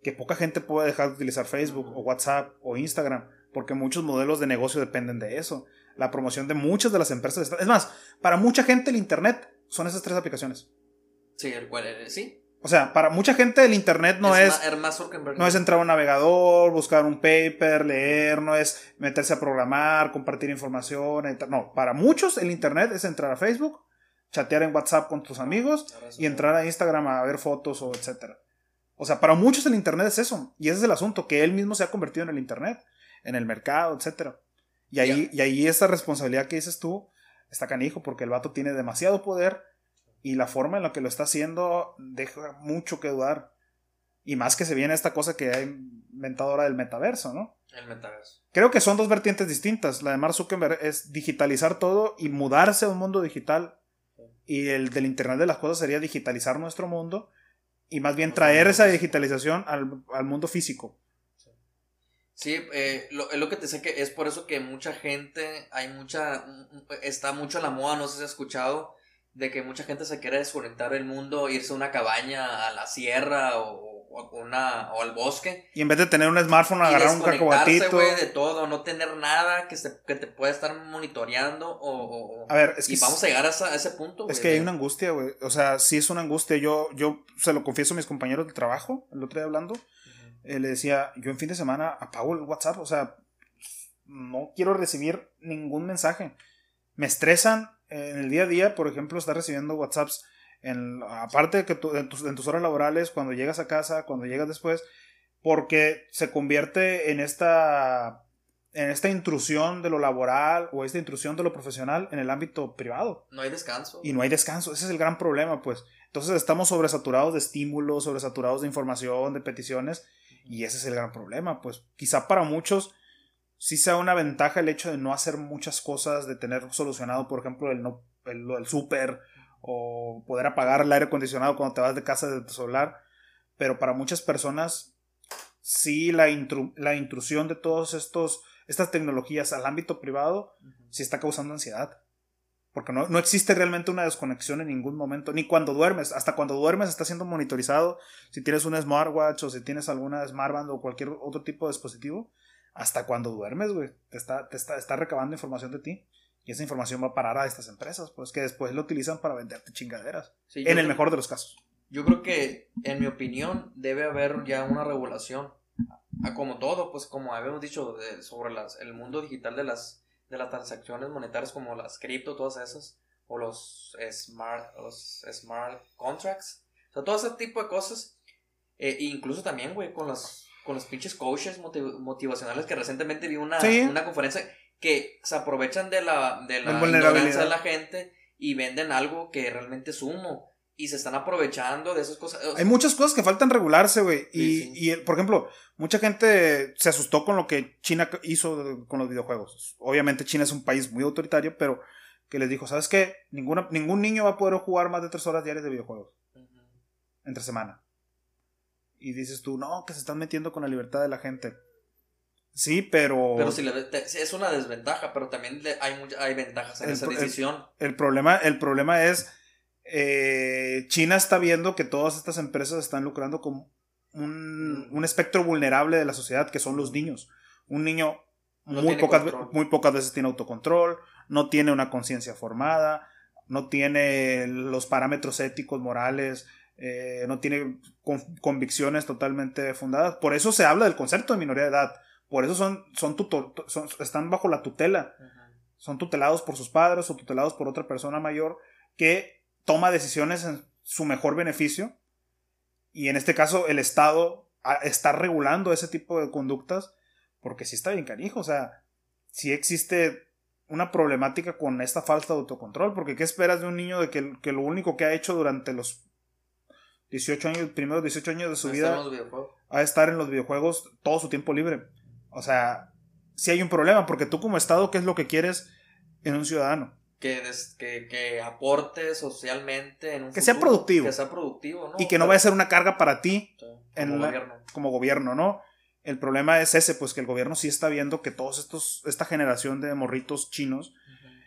Speaker 2: que poca gente puede dejar de utilizar Facebook o WhatsApp o Instagram. porque muchos modelos de negocio dependen de eso. La promoción de muchas de las empresas. Es más, para mucha gente el Internet son esas tres aplicaciones.
Speaker 1: Sí, el cual, eh, sí.
Speaker 2: O sea, para mucha gente el Internet no es, no es entrar a un navegador, buscar un paper, leer, no es meterse a programar, compartir información. No, para muchos el Internet es entrar a Facebook, chatear en WhatsApp con tus amigos y entrar a Instagram a ver fotos o etcétera. O sea, para muchos el Internet es eso. Y ese es el asunto, que él mismo se ha convertido en el Internet, en el mercado, etcétera. Y ahí, y ahí esa responsabilidad que dices tú está canijo, porque el vato tiene demasiado poder y la forma en la que lo está haciendo deja mucho que dudar. Y más que se viene esta cosa que ha inventado ahora del metaverso, ¿no?
Speaker 1: El metaverso.
Speaker 2: Creo que son dos vertientes distintas. La de Mark Zuckerberg es digitalizar todo y mudarse a un mundo digital. Y el del Internet de las Cosas sería digitalizar nuestro mundo y más bien traer esa digitalización al, al mundo físico.
Speaker 1: Sí, eh, lo, lo que te sé que es por eso que mucha gente, hay mucha, está mucho a la moda, no sé si has escuchado, de que mucha gente se quiere desconectar del mundo, irse a una cabaña a la sierra o, una, o al bosque.
Speaker 2: Y en vez de tener un smartphone, agarrar un cacahuatito.
Speaker 1: de todo, no tener nada que, que te pueda estar monitoreando o...
Speaker 2: a ver, es
Speaker 1: que... Y vamos a llegar a, ese punto.
Speaker 2: Es que hay una angustia, güey. O sea, sí es una angustia. Yo, yo se lo confieso a mis compañeros de trabajo, el otro día hablando. Eh, le decía, yo en fin de semana apago el WhatsApp. O sea, no quiero recibir ningún mensaje. Me estresan en el día a día, por ejemplo, estar recibiendo WhatsApps, en, aparte de que en, tus, horas laborales, cuando llegas a casa, cuando llegas después, porque se convierte en esta, en esta intrusión de lo laboral o esta intrusión de lo profesional en el ámbito privado.
Speaker 1: No hay descanso.
Speaker 2: Y no hay descanso, ese es el gran problema, pues. Entonces estamos sobresaturados de estímulos, sobresaturados de información, de peticiones, y ese es el gran problema, pues. Quizá para muchos sí sea una ventaja el hecho de no hacer muchas cosas, de tener solucionado, por ejemplo, el no el, el súper o poder apagar el aire acondicionado cuando te vas de casa de tu solar, pero para muchas personas sí la, la intrusión de todos estos estas tecnologías al ámbito privado sí está causando ansiedad. Porque no, no, existe realmente una desconexión en ningún momento, ni cuando duermes. Hasta cuando duermes está siendo monitorizado. Si tienes un smartwatch o si tienes alguna smartband o cualquier otro tipo de dispositivo, hasta cuando duermes, güey. Te está, te está, está recabando información de ti. Y esa información va a parar a estas empresas, pues que después lo utilizan para venderte chingaderas. en el mejor de los casos.
Speaker 1: Yo creo que, en mi opinión, debe haber ya una regulación. Como todo, pues como habíamos dicho, sobre las, el mundo digital de las, de las transacciones monetarias como las cripto, todas esas, o los smart, los smart contracts. O sea, todo ese tipo de cosas. Eh, incluso también, güey, con las con los pinches coaches motivacionales que recientemente vi una, una conferencia que se aprovechan de la, de la ignorancia de la gente y venden algo que realmente es humo. Y se están aprovechando de esas cosas.
Speaker 2: Hay muchas cosas que faltan regularse, güey. Y, y, por ejemplo, mucha gente se asustó con lo que China hizo con los videojuegos. Obviamente China es un país muy autoritario, pero que les dijo, ¿sabes qué? Ninguna, ningún niño va a poder jugar más de tres horas diarias de videojuegos. Entre semana y dices tú, no, que se están metiendo con la libertad de la gente. Sí, pero...
Speaker 1: Pero si es una desventaja, pero también hay, hay ventajas en esa decisión.
Speaker 2: El, problema, el problema es, eh, China está viendo que todas estas empresas están lucrando con un, un, espectro vulnerable de la sociedad, que son los niños. Un niño muy, pocas, muy pocas veces tiene autocontrol, no tiene una conciencia formada, no tiene los parámetros éticos, morales, eh, no tiene convicciones totalmente fundadas. Por eso se habla del concepto de minoría de edad. Por eso son, son, están bajo la tutela. Son tutelados por sus padres o tutelados por otra persona mayor que toma decisiones en su mejor beneficio. Y en este caso el Estado está regulando ese tipo de conductas porque si está bien canijo. O sea, si existe una problemática con esta falta de autocontrol. Porque ¿qué esperas de un niño de que, que lo único que ha hecho durante los 18 años, primeros 18 años de su vida a estar en los videojuegos todo su tiempo libre. O sea, si hay un problema, porque tú como Estado, ¿qué es lo que quieres en un ciudadano?
Speaker 1: Que, que, aporte socialmente en un
Speaker 2: Que sea productivo.
Speaker 1: Que sea productivo, ¿no?
Speaker 2: Y que no vaya a ser una carga para ti como, gobierno. como gobierno, ¿no? El problema es ese, pues que el gobierno sí está viendo que todos estos, esta generación de morritos chinos,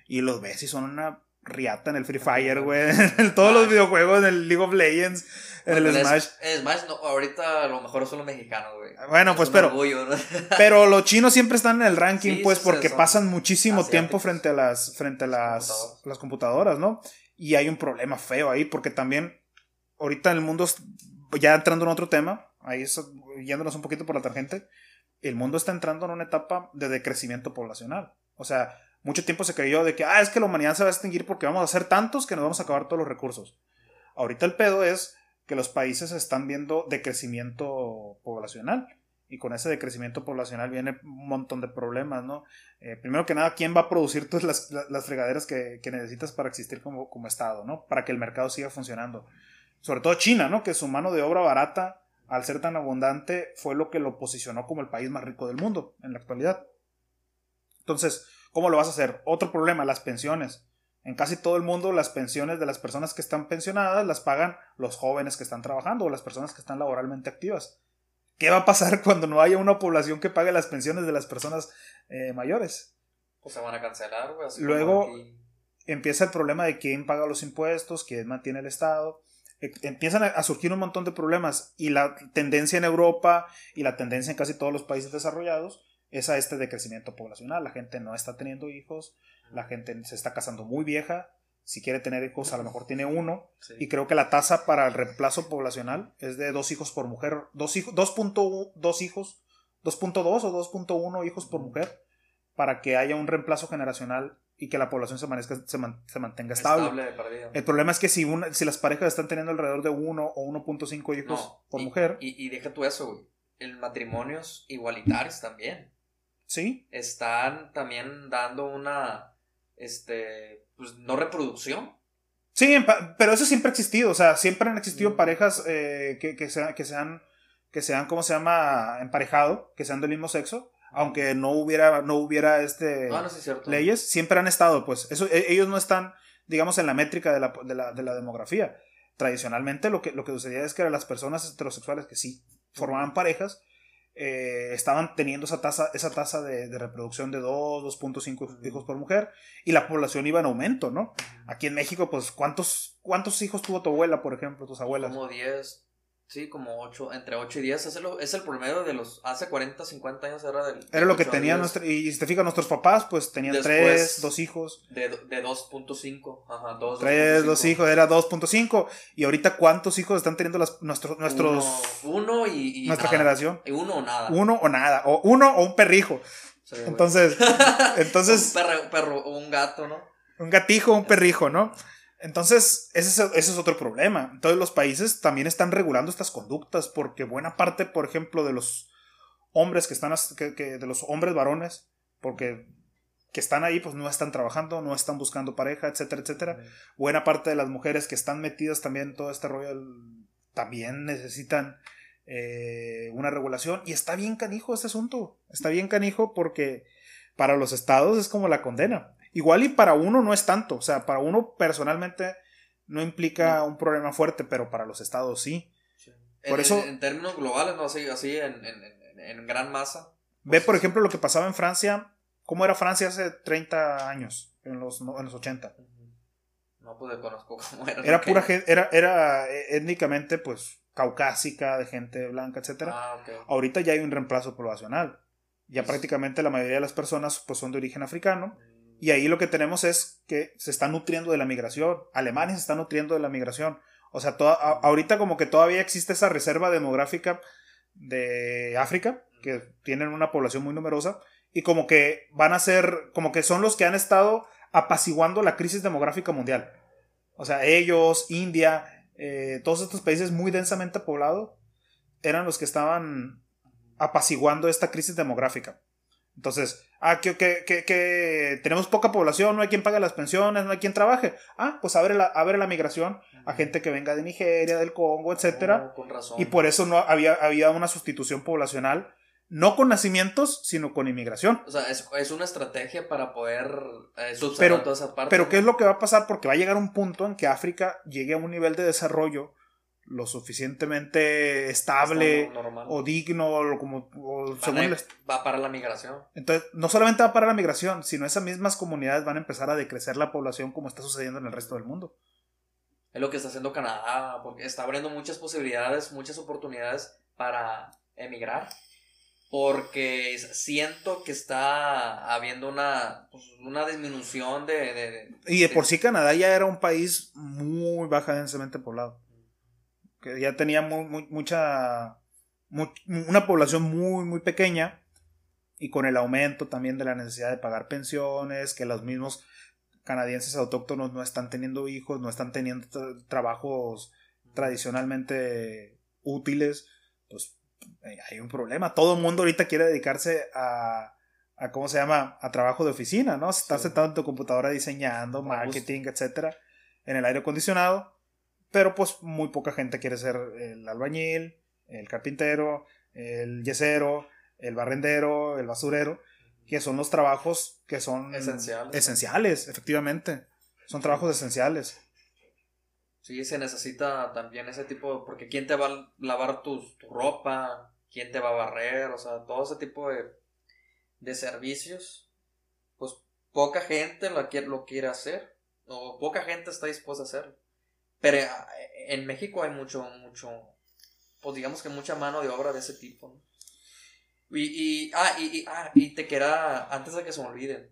Speaker 2: y los ves y son una riata en el Free Fire, güey, [LAUGHS] en todos los videojuegos, en el League of Legends, en el Smash.
Speaker 1: En Smash, no, ahorita a lo mejor son los mexicanos, güey.
Speaker 2: Bueno, pues pero. [LAUGHS] pero los chinos siempre están en el ranking, pues, porque pasan muchísimo tiempo frente a las, frente a las, computadoras. las computadoras, ¿no? Y hay un problema feo ahí, porque también ahorita en el mundo, ya entrando en otro tema, ahí yéndonos un poquito por la tangente, el mundo está entrando en una etapa de decrecimiento poblacional. O sea, mucho tiempo se creyó de que, ah, es que la humanidad se va a extinguir porque vamos a ser tantos que nos vamos a acabar todos los recursos. Ahorita el pedo es que los países están viendo decrecimiento poblacional. Y con ese decrecimiento poblacional viene un montón de problemas, ¿no? Eh, primero que nada, ¿quién va a producir todas las, las fregaderas que, que, necesitas para existir como, como Estado, ¿no? Para que el mercado siga funcionando. Sobre todo China, ¿no? Que su mano de obra barata, al ser tan abundante, fue lo que lo posicionó como el país más rico del mundo en la actualidad. Entonces, ¿Cómo lo vas a hacer? Otro problema, las pensiones. En casi todo el mundo las pensiones de las personas que están pensionadas las pagan los jóvenes que están trabajando o las personas que están laboralmente activas. ¿Qué va a pasar [LAUGHS] cuando no haya una población que pague las pensiones de las personas eh, mayores?
Speaker 1: Pues se van a cancelar, güey.
Speaker 2: Luego empieza el problema de quién paga los impuestos, quién mantiene el Estado. E, empiezan a surgir un montón de problemas y la tendencia en Europa y la tendencia en casi todos los países desarrollados es a este decrecimiento poblacional. La gente no está teniendo hijos, la gente se está casando muy vieja. Si quiere tener hijos, a lo mejor tiene uno. Y creo que la tasa para el reemplazo poblacional es de dos hijos por mujer. Dos hijos, 2.2 hijos, 2.2 o 2.1 hijos por mujer para que haya un reemplazo generacional y que la población se, se, mantenga estable. el problema es que si, una, si las parejas están teniendo alrededor de 1 o 1.5 hijos por mujer.
Speaker 1: Y, y deja tú eso, güey. El matrimonios igualitarios también.
Speaker 2: Sí.
Speaker 1: Están también dando una, este, pues no reproducción.
Speaker 2: Sí, pero eso siempre ha existido, o sea, siempre han existido mm. parejas eh, que, que, sean, que sean, que sean, ¿cómo se llama? Emparejado, que sean del mismo sexo, aunque no hubiera, no hubiera este
Speaker 1: ah, no,
Speaker 2: leyes, siempre han estado, pues, eso, e, ellos no están, digamos, en la métrica de la, de la, de la demografía. Tradicionalmente lo que, lo que sucedía es que eran las personas heterosexuales que sí formaban parejas, eh, estaban teniendo esa tasa, esa tasa de, de reproducción de 2, 2.5 hijos por mujer y la población iba en aumento, ¿no? Aquí en México, pues, ¿cuántos, cuántos hijos tuvo tu abuela, por ejemplo, tus abuelas?
Speaker 1: Como 10, Sí, como 8, entre 8 y 10. Es el, es el promedio de los. Hace 40, 50 años era del.
Speaker 2: Era lo que tenían. Nuestra, y si te fijas, nuestros papás, pues tenían 3, 2 hijos.
Speaker 1: De, de 2.5. Ajá, 2.
Speaker 2: 3, 2 hijos, era 2.5. Y ahorita, ¿cuántos hijos están teniendo las, nuestros. nuestros
Speaker 1: uno, y,
Speaker 2: Nuestra generación.
Speaker 1: Y uno o nada.
Speaker 2: Uno o nada. O uno o un perrijo. entonces. [LAUGHS] entonces
Speaker 1: un perro, un gato, ¿no?
Speaker 2: Un gatijo, un perrijo, ¿no? Entonces, ese es, otro problema. Entonces, los países también están regulando estas conductas porque buena parte, por ejemplo, de los hombres que están, que, de los hombres varones, porque que están ahí, pues no están trabajando, no están buscando pareja, etcétera, etcétera. Buena parte de las mujeres que están metidas también en todo este rollo también necesitan eh, una regulación. Y está bien canijo este asunto. Está bien canijo porque para los estados es como la condena. Igual y para uno no es tanto, o sea, para uno personalmente no implica un problema fuerte, pero para los estados sí.
Speaker 1: Por en, eso, en, términos globales, no así, así en, en, gran masa.
Speaker 2: Ve, pues por ejemplo, lo que pasaba en Francia, ¿cómo era Francia hace 30 años, en los, en los 80?
Speaker 1: No, pues conozco [LAUGHS] cómo era.
Speaker 2: Era pura era, era eh, étnicamente, pues, caucásica, de gente blanca, etc.
Speaker 1: Ah,
Speaker 2: Ahorita ya hay un reemplazo poblacional. Ya pues prácticamente la mayoría de las personas pues, son de origen africano. Mm. Y ahí lo que tenemos es que se está nutriendo de la migración. Alemania se está nutriendo de la migración. O sea, ahorita como que todavía existe esa reserva demográfica de África, que tienen una población muy numerosa, y como que van a ser, como que son los que han estado apaciguando la crisis demográfica mundial. O sea, ellos, India, eh, todos estos países muy densamente poblados, eran los que estaban apaciguando esta crisis demográfica. Entonces, ah, que, que, que, tenemos poca población, no hay quien pague las pensiones, no hay quien trabaje. Ah, pues abre la, abre la migración a gente que venga de Nigeria, del Congo, etcétera. Y por eso no había, había una sustitución poblacional, no con nacimientos, sino con inmigración.
Speaker 1: O sea, es, es una estrategia para poder eh,
Speaker 2: pero, toda esa parte. Pero, ¿qué es lo que va a pasar? Porque va a llegar un punto en que África llegue a un nivel de desarrollo lo suficientemente estable o digno o como o
Speaker 1: Va
Speaker 2: según
Speaker 1: a-
Speaker 2: el-
Speaker 1: va para la migración.
Speaker 2: entonces no solamente va para la migración sino esas mismas comunidades van a empezar a decrecer la población como está sucediendo en el resto del mundo
Speaker 1: Es lo que está haciendo Canadá, porque está abriendo muchas posibilidades, muchas oportunidades para emigrar. Porque siento que está habiendo una, pues, una disminución de, de- de-
Speaker 2: y de por sí Canadá ya era un país muy baja densamente poblado que ya tenía mu- mu- mucha mu- una población muy muy pequeña y con el aumento también de la necesidad de pagar pensiones que los mismos canadienses autóctonos no están teniendo hijos no están teniendo tra- trabajos tradicionalmente útiles pues eh, hay un problema. Todo el mundo ahorita quiere dedicarse a a cómo se llama a trabajo de oficina no estar
Speaker 1: Sí.
Speaker 2: sentado en tu computadora diseñando marketing etcétera en el aire acondicionado pero pues muy poca gente quiere ser el albañil, el carpintero, el yesero, el barrendero, el basurero, que son los trabajos que son
Speaker 1: Esenciales.
Speaker 2: esenciales, efectivamente. Son trabajos esenciales.
Speaker 1: Sí, se necesita también ese tipo, porque ¿quién te va a lavar tu, tu ropa? ¿Quién te va a barrer? O sea, todo ese tipo de, de servicios, pues poca gente lo quiere, lo quiere hacer, o poca gente está dispuesta a hacerlo. Pero eh, en México hay mucho, mucho, pues digamos que mucha mano de obra de ese tipo. ¿no? Y, y, ah, y, y- ah, y te queda, antes de que se me olvide,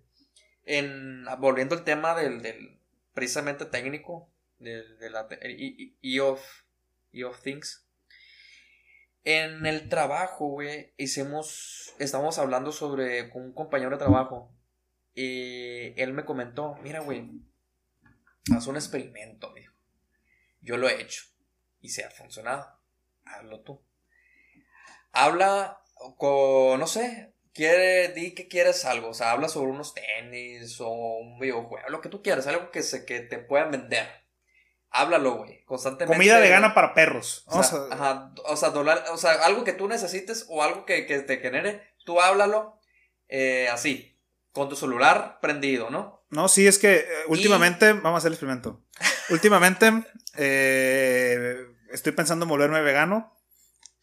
Speaker 1: en, volviendo al tema del, del precisamente técnico, de, de la te- y, y- of, y of things. En el trabajo, güey, hicimos, estamos hablando sobre con un compañero de trabajo. Y él me comentó, mira, güey, haz un experimento, me dijo. Yo lo he hecho y se ha funcionado. Hazlo tú. Habla con, no sé, quiere, di que quieres algo, o sea, habla sobre unos tenis o un videojuego, lo que tú quieras, algo que, se, que te puedan vender. Háblalo, güey, constantemente.
Speaker 2: Comida vegana para perros.
Speaker 1: O sea,
Speaker 2: a-
Speaker 1: ajá, o sea, dolar- o sea, algo que tú necesites o algo que, que te genere, tú háblalo eh, así, con tu celular prendido, ¿no?
Speaker 2: No, sí, es que eh, últimamente, vamos a hacer el experimento. [LAUGHS] últimamente eh, estoy pensando en volverme vegano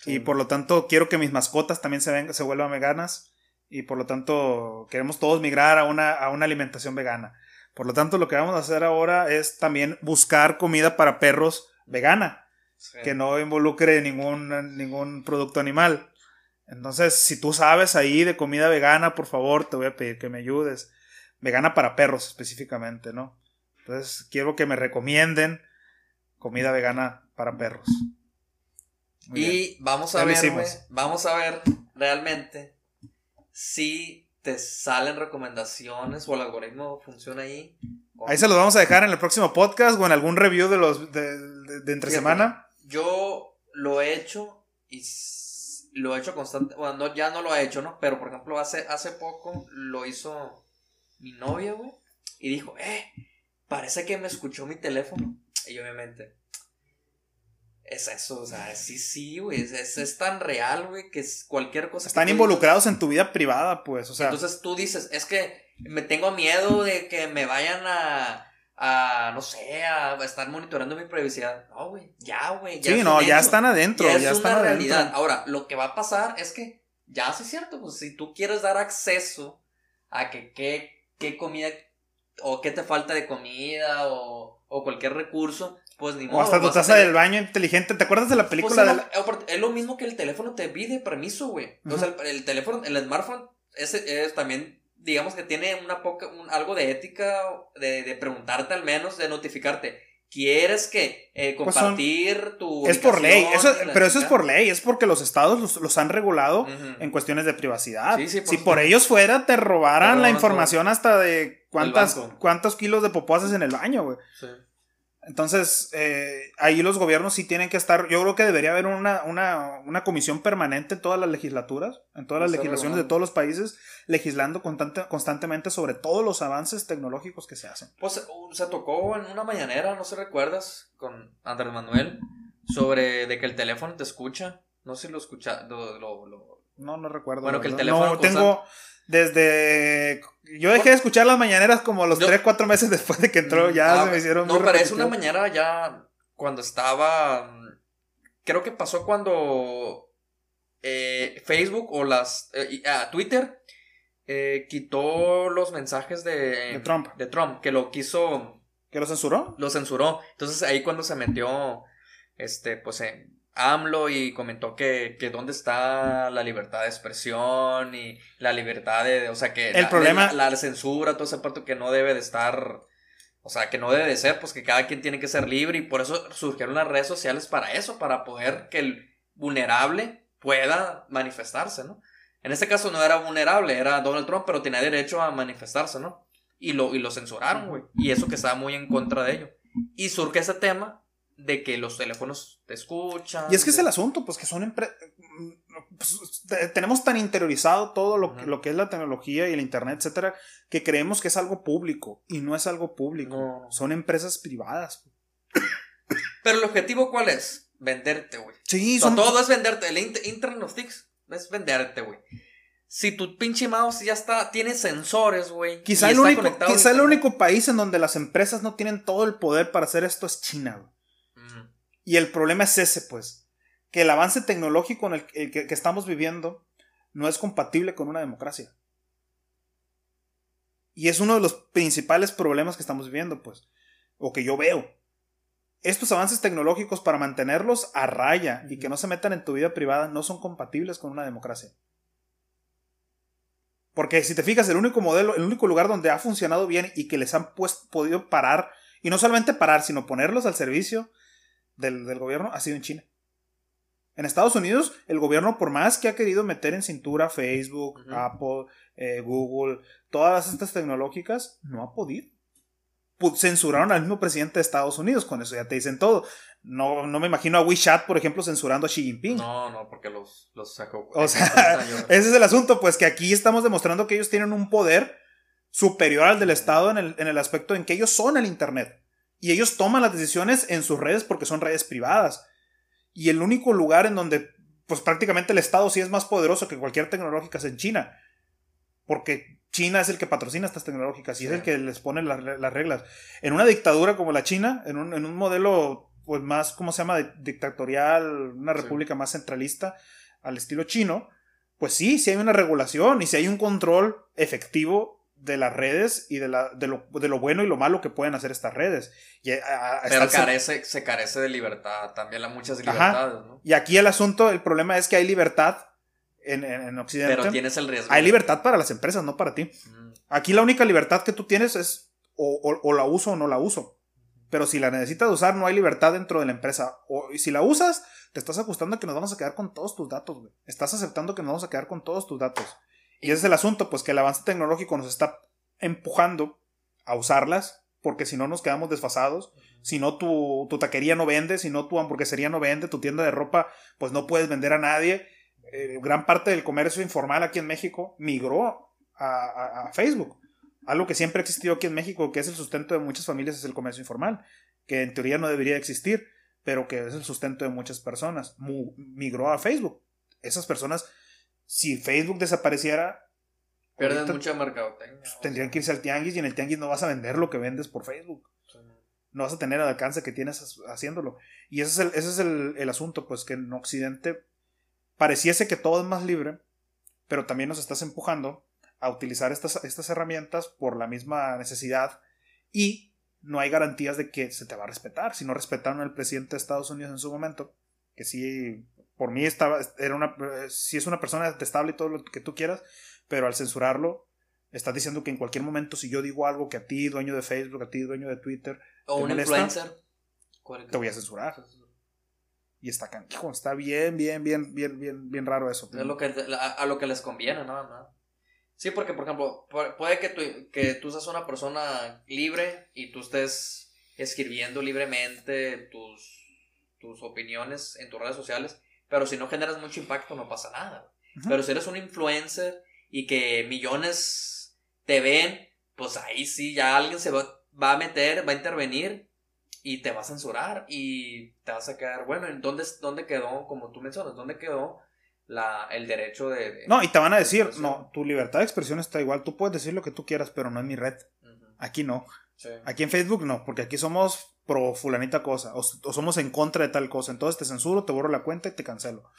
Speaker 2: y por lo tanto quiero que mis mascotas también se, ven- se vuelvan veganas y por lo tanto queremos todos migrar a una, a una alimentación vegana. Por lo tanto, lo que vamos a hacer ahora es también buscar comida para perros vegana,
Speaker 1: Sí.
Speaker 2: que no involucre ningún, ningún producto animal. Entonces, si tú sabes ahí de comida vegana, por favor, te voy a pedir que me ayudes. Vegana para perros específicamente, ¿no? Entonces, quiero que me recomienden comida vegana para perros. Muy bien.
Speaker 1: Y vamos a
Speaker 2: Ya
Speaker 1: ver, vamos a ver realmente si te salen recomendaciones o el algoritmo funciona ahí. o
Speaker 2: Ahí se los vamos a dejar en el próximo podcast o en algún review de los de, de- de entre
Speaker 1: Fíjate,
Speaker 2: semana.
Speaker 1: Yo lo he hecho y lo he hecho constante. Bueno, no, ya no lo he hecho, ¿no? Pero por ejemplo, hace, hace poco lo hizo mi novia, güey. Y dijo, eh, parece que me escuchó mi teléfono. Y obviamente, es eso, o sea, sí, sí, güey. Es, es- tan real, güey, que es cualquier cosa.
Speaker 2: Están involucrados en tu vida privada, pues. O sea,
Speaker 1: entonces tú dices, es que me tengo miedo de que me vayan a, a no sé, a estar monitoreando mi privacidad. No, güey, ya, güey. ya
Speaker 2: sí, no, ya
Speaker 1: hecho.
Speaker 2: están adentro.
Speaker 1: Ya
Speaker 2: Ya,
Speaker 1: es
Speaker 2: están
Speaker 1: una
Speaker 2: adentro.
Speaker 1: realidad. Ahora, lo que va a pasar es que, ya sí es cierto, pues si tú quieres dar acceso a que qué, qué comida o qué te falta de comida o, o cualquier recurso, pues ni modo.
Speaker 2: O hasta tu taza del baño inteligente. ¿Te acuerdas de la
Speaker 1: pues
Speaker 2: película
Speaker 1: es,
Speaker 2: de la-
Speaker 1: aparte, es lo mismo que el teléfono te pide permiso, güey. O sea, el, el teléfono, el smartphone, ese es también, digamos que tiene una poca, un- algo de ética, de, de preguntarte al menos, de notificarte. ¿Quieres que eh,
Speaker 2: Pues son-
Speaker 1: compartir tu
Speaker 2: Es por ley. Eso, pero eso es por ley. Es porque los estados los, los han regulado en cuestiones de privacidad.
Speaker 1: Sí, sí, por
Speaker 2: si por ellos fuera, te robaran
Speaker 1: Te
Speaker 2: la información hasta de cuántas, cuántos kilos de popó haces en el baño, güey.
Speaker 1: Sí.
Speaker 2: Entonces, eh, ahí los gobiernos sí tienen que estar. Yo creo que debería haber una, una, una comisión permanente en todas las legislaturas, en todas las
Speaker 1: Está
Speaker 2: legislaciones de todos los países, legislando constante- constantemente sobre todos los avances tecnológicos que se hacen.
Speaker 1: Pues uh, se tocó en una mañanera, no sé recuerdas, con Andrés Manuel, sobre de que el teléfono te escucha. No sé si lo escucha, lo, lo- lo-
Speaker 2: No, no recuerdo.
Speaker 1: Bueno, que el teléfono
Speaker 2: No, tengo. Desde. Yo dejé de escuchar las mañaneras como los
Speaker 1: Yo-
Speaker 2: 3, 4 meses después de que entró. Ya
Speaker 1: Ah,
Speaker 2: se me hicieron.
Speaker 1: No,
Speaker 2: muy
Speaker 1: pero es una mañana ya cuando estaba mm, creo que pasó cuando eh, Facebook o las eh, ah, Twitter eh, quitó los mensajes de,
Speaker 2: de Trump.
Speaker 1: De Trump, que lo quiso.
Speaker 2: ¿Que lo censuró?
Speaker 1: Lo censuró. Entonces ahí cuando se metió, este, pues, AMLO y comentó que, que dónde está la libertad de expresión y la libertad de, o sea, que
Speaker 2: el
Speaker 1: la,
Speaker 2: problema,
Speaker 1: la, la, censura, todo ese parte que no debe de estar, o sea, que no debe de ser, pues que cada quien tiene que ser libre y por eso surgieron las redes sociales para eso, para poder que el vulnerable pueda manifestarse, ¿no? En este caso no era vulnerable, era Donald Trump, pero tenía derecho a manifestarse, ¿no? Y lo, y lo censuraron, güey. Y eso que estaba muy en contra de ello. Y surge ese tema de que los teléfonos te escuchan.
Speaker 2: Y es que es el asunto, pues que son pues, tenemos tan interiorizado todo lo, lo, que es la tecnología y el internet, etcétera, que creemos que es algo público y no es algo público. No. Son empresas privadas.
Speaker 1: Pero el objetivo cuál es? Venderte, güey.
Speaker 2: Sí,
Speaker 1: sea, todo es venderte. El Internet of Things es venderte, güey. Si tu pinche mouse ya está, tiene sensores, güey.
Speaker 2: Quizá, el único, quizá el único país en donde las empresas no tienen todo el poder para hacer esto es China, güey. Y el problema es ese, pues, que el avance tecnológico en el, el que, que, estamos viviendo no es compatible con una democracia. Y es uno de los principales problemas que estamos viviendo, pues, o que yo veo. Estos avances tecnológicos para mantenerlos a raya y que no se metan en tu vida privada no son compatibles con una democracia. Porque si te fijas, el único modelo, el único lugar donde ha funcionado bien y que les han puesto, podido parar, y no solamente parar, sino ponerlos al servicio del, del, gobierno ha sido en China. En Estados Unidos, el gobierno, por más que ha querido meter en cintura Facebook, uh -huh. Apple, eh, Google, todas estas tecnológicas, no ha podido. Censuraron al mismo presidente de Estados Unidos, con eso ya te dicen todo. No, no me imagino a WeChat, por ejemplo, censurando a Xi Jinping.
Speaker 1: No, no, porque los, los sacó.
Speaker 2: O sea, [LAUGHS] ese es el asunto, pues que aquí estamos demostrando que ellos tienen un poder superior al del Estado en el, en el aspecto en que ellos son el Internet. Y ellos toman las decisiones en sus redes porque son redes privadas. Y el único lugar en donde, pues prácticamente el Estado sí es más poderoso que cualquier tecnológica es en China. Porque China es el que patrocina estas tecnológicas y sí. es el que les pone las, las, reglas. En una dictadura como la China, en un, en un modelo pues más, ¿cómo se llama? Dictatorial, una república sí. más centralista al estilo chino, pues sí, sí hay una regulación y sí hay un control efectivo de las redes y de, la, de, lo, de lo bueno y lo malo que pueden hacer estas redes. Y,
Speaker 1: a, a Pero carece, se carece de libertad, también hay muchas libertades, ¿no?
Speaker 2: Y aquí el asunto, el problema es que hay libertad en, en, en, Occidente.
Speaker 1: Pero tienes el riesgo.
Speaker 2: Hay libertad para las empresas, no para ti. Mm. Aquí la única libertad que tú tienes es o, o, o, la uso o no la uso. Pero si la necesitas usar, no hay libertad dentro de la empresa. O si la usas, te estás ajustando a que nos vamos a quedar con todos tus datos, güey. Estás aceptando que nos vamos a quedar con todos tus datos. Y ese es el asunto, pues que el avance tecnológico nos está empujando a usarlas, porque si no nos quedamos desfasados. Si no, tu, tu taquería no vende, si no, tu hamburguesería no vende, tu tienda de ropa, pues no puedes vender a nadie. Eh, gran parte del comercio informal aquí en México migró a, a, a, Facebook. Algo que siempre ha existido aquí en México, que es el sustento de muchas familias, es el comercio informal, que en teoría no debería existir, pero que es el sustento de muchas personas. Migró a Facebook. Esas personas, si Facebook desapareciera,
Speaker 1: Pierden mucha mercadotecnia.
Speaker 2: Tendrían que irse al tianguis y en el tianguis no vas a vender lo que vendes por Facebook. Sí. No vas a tener el alcance que tienes haciéndolo. Y ese es, el, ese es el, el asunto, pues que en Occidente pareciese que todo es más libre, pero también nos estás empujando a utilizar estas, estas herramientas por la misma necesidad y no hay garantías de que se te va a respetar. Si no respetaron al presidente de Estados Unidos en su momento, que sí, por mí estaba, era una, si es una persona detestable y todo lo que tú quieras, pero al censurarlo, estás diciendo que en cualquier momento si yo digo algo que a ti, dueño de Facebook, a ti, dueño de Twitter,
Speaker 1: o un molesta, influencer,
Speaker 2: te voy a censurar. Y está canijo, está bien, bien, bien, bien, bien, bien raro eso.
Speaker 1: Es lo que, a, a lo que les conviene, nada más. Sí, porque, por ejemplo, puede que tú, que tú seas una persona libre y tú estés escribiendo libremente tus, tus opiniones en tus redes sociales, pero si no generas mucho impacto no pasa nada. Uh -huh. Pero si eres un influencer y que millones te ven, pues ahí sí ya alguien se va, va a meter, va a intervenir y te va a censurar y te vas a quedar, bueno, ¿dónde, dónde quedó, como tú mencionas, dónde quedó la, el derecho de, de,
Speaker 2: No, y te van a decir, no, tu libertad de expresión está igual, tú puedes decir lo que tú quieras, pero no en mi red. Uh -huh. Aquí no. Sí. Aquí en Facebook no, porque aquí somos pro fulanita cosa o, somos en contra de tal cosa. Entonces te censuro, te borro la cuenta y te cancelo.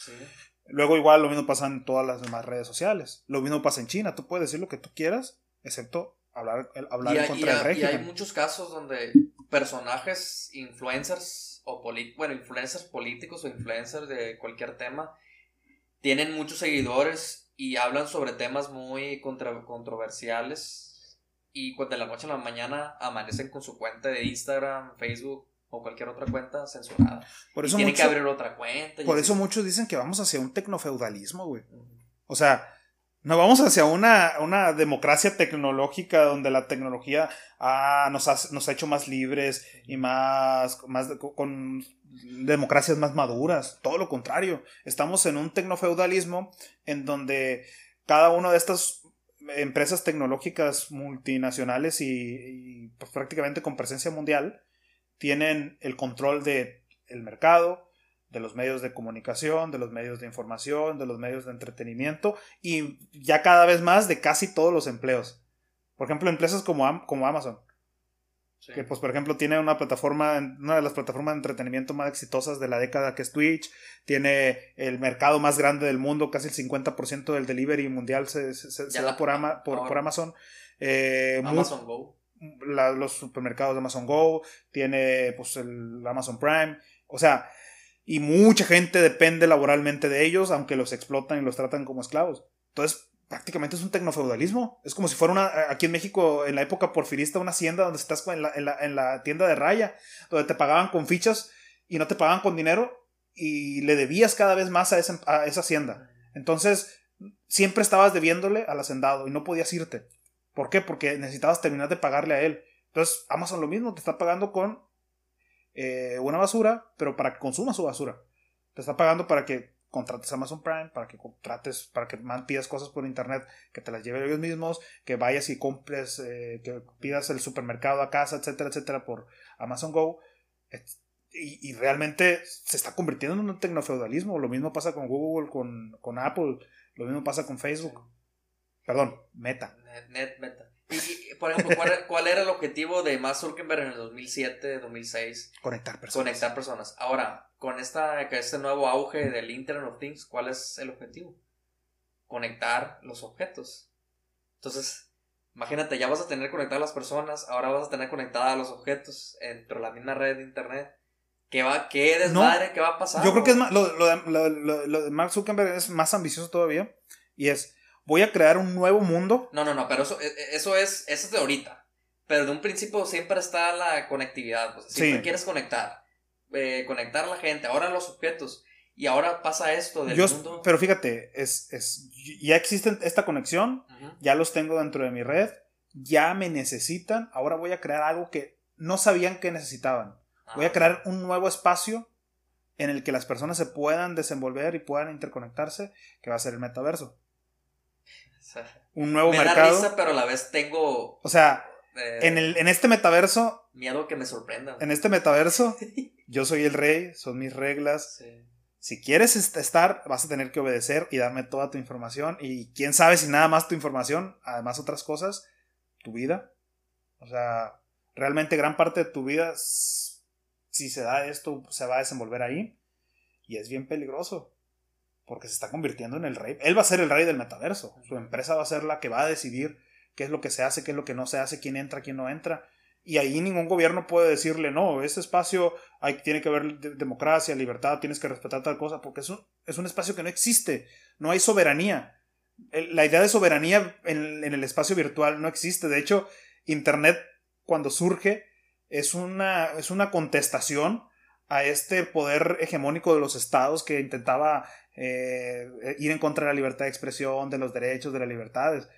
Speaker 2: Luego igual lo mismo pasa en todas las demás redes sociales. Lo mismo pasa en China. Tú puedes decir lo que tú quieras, excepto hablar, hablar en contra del régimen.
Speaker 1: Y hay muchos casos donde personajes, influencers o bueno, influencers políticos o influencers de cualquier tema tienen muchos seguidores y hablan sobre temas muy controversiales y cuando de la noche a la mañana amanecen con su cuenta de Instagram, Facebook o cualquier otra cuenta censurada. Por eso y tienen que abrir otra cuenta.
Speaker 2: Por eso muchos dicen que vamos hacia un tecnofeudalismo, güey. O sea, no vamos hacia una, una, democracia tecnológica donde la tecnología ah, nos, ha, nos, ha, hecho más libres y más, más con democracias más maduras. Todo lo contrario. Estamos en un tecnofeudalismo en donde cada una de estas empresas tecnológicas multinacionales y, pues, prácticamente con presencia mundial tienen el control de el mercado, de los medios de comunicación, de los medios de información, de los medios de entretenimiento y ya cada vez más de casi todos los empleos. Por ejemplo, empresas como, como Amazon. Que pues por ejemplo tiene una plataforma, una de las plataformas de entretenimiento más exitosas de la década que es Twitch, tiene el mercado más grande del mundo, casi el 50% del delivery mundial se, da por, por, Amazon. Eh, Amazon Go. los supermercados de Amazon Go, tiene pues el Amazon Prime, o sea, y mucha gente depende laboralmente de ellos, aunque los explotan y los tratan como esclavos. Entonces, prácticamente es un tecnofeudalismo. Es como si fuera una, aquí en México, en la época porfirista, una hacienda donde estás en la, en la, tienda de raya, donde te pagaban con fichas y no te pagaban con dinero y le debías cada vez más a esa, a esa hacienda. Entonces, siempre estabas debiéndole al hacendado y no podías irte. ¿Por qué? Porque necesitabas terminar de pagarle a él. Entonces, Amazon lo mismo, te está pagando con eh, una basura, pero para que consuma su basura. Te está pagando para que contrates Amazon Prime, para que contrates, para que pidas cosas por internet, que te las lleven ellos mismos, que vayas y compres, eh, que pidas el supermercado a casa, etcétera, etcétera, por Amazon Go. Y, realmente se está convirtiendo en un tecnofeudalismo. Lo mismo pasa con Google, con, con Apple, lo mismo pasa con Facebook. Perdón, Meta.
Speaker 1: Net, Meta. Y, por ejemplo, [LAUGHS] ¿cuál, era el objetivo de Mark Zuckerberg en el 2007, 2006?
Speaker 2: Conectar personas.
Speaker 1: Conectar personas. Ahora, con esta, este nuevo auge del Internet of Things, ¿cuál es el objetivo? Conectar los objetos. Entonces, imagínate, ya vas a tener conectadas las personas, ahora vas a tener conectadas los objetos entre la misma red de Internet. ¿Qué, va, qué desmadre, qué va a pasar?
Speaker 2: Yo creo que es más, lo, lo de Mark Zuckerberg es más ambicioso todavía. Y es, voy a crear un nuevo mundo.
Speaker 1: No, no, no, pero eso, e, e, eso, es, eso es de ahorita. Pero de un principio siempre está la conectividad. Pues, siempre quieres conectar. Eh, conectar a la gente, ahora los objetos. Y ahora pasa esto del mundo.
Speaker 2: Pero fíjate, es, es, ya existe esta conexión, ya los tengo dentro de mi red, ya me necesitan, ahora voy a crear algo que no sabían que necesitaban. Voy a ah. crear un nuevo espacio en el que las personas se puedan desenvolver y puedan interconectarse, que va a ser el metaverso [LAUGHS]
Speaker 1: un nuevo me mercado. Da risa, pero a la vez tengo.
Speaker 2: O sea, eh, en, el, en este metaverso.
Speaker 1: Miedo que me sorprenda.
Speaker 2: En este metaverso, [LAUGHS] yo soy el rey, son mis reglas. Si quieres estar, vas a tener que obedecer y darme toda tu información. Y quién sabe si nada más tu información, además otras cosas, tu vida. O sea, realmente gran parte de tu vida, si se da esto, se va a desenvolver ahí. Y es bien peligroso porque se está convirtiendo en el rey. Él va a ser el rey del metaverso. Su empresa va a ser la que va a decidir qué es lo que se hace, qué es lo que no se hace, quién entra, quién no entra. Y ahí ningún gobierno puede decirle, no, ese espacio tiene que haber democracia, libertad, tienes que respetar tal cosa, porque es un, es un espacio que no existe, no hay soberanía. La idea de soberanía en, en el espacio virtual no existe. De hecho, Internet, cuando surge, es una, es una contestación a este poder hegemónico de los estados que intentaba eh, ir en contra de la libertad de expresión, de los derechos, de las libertades.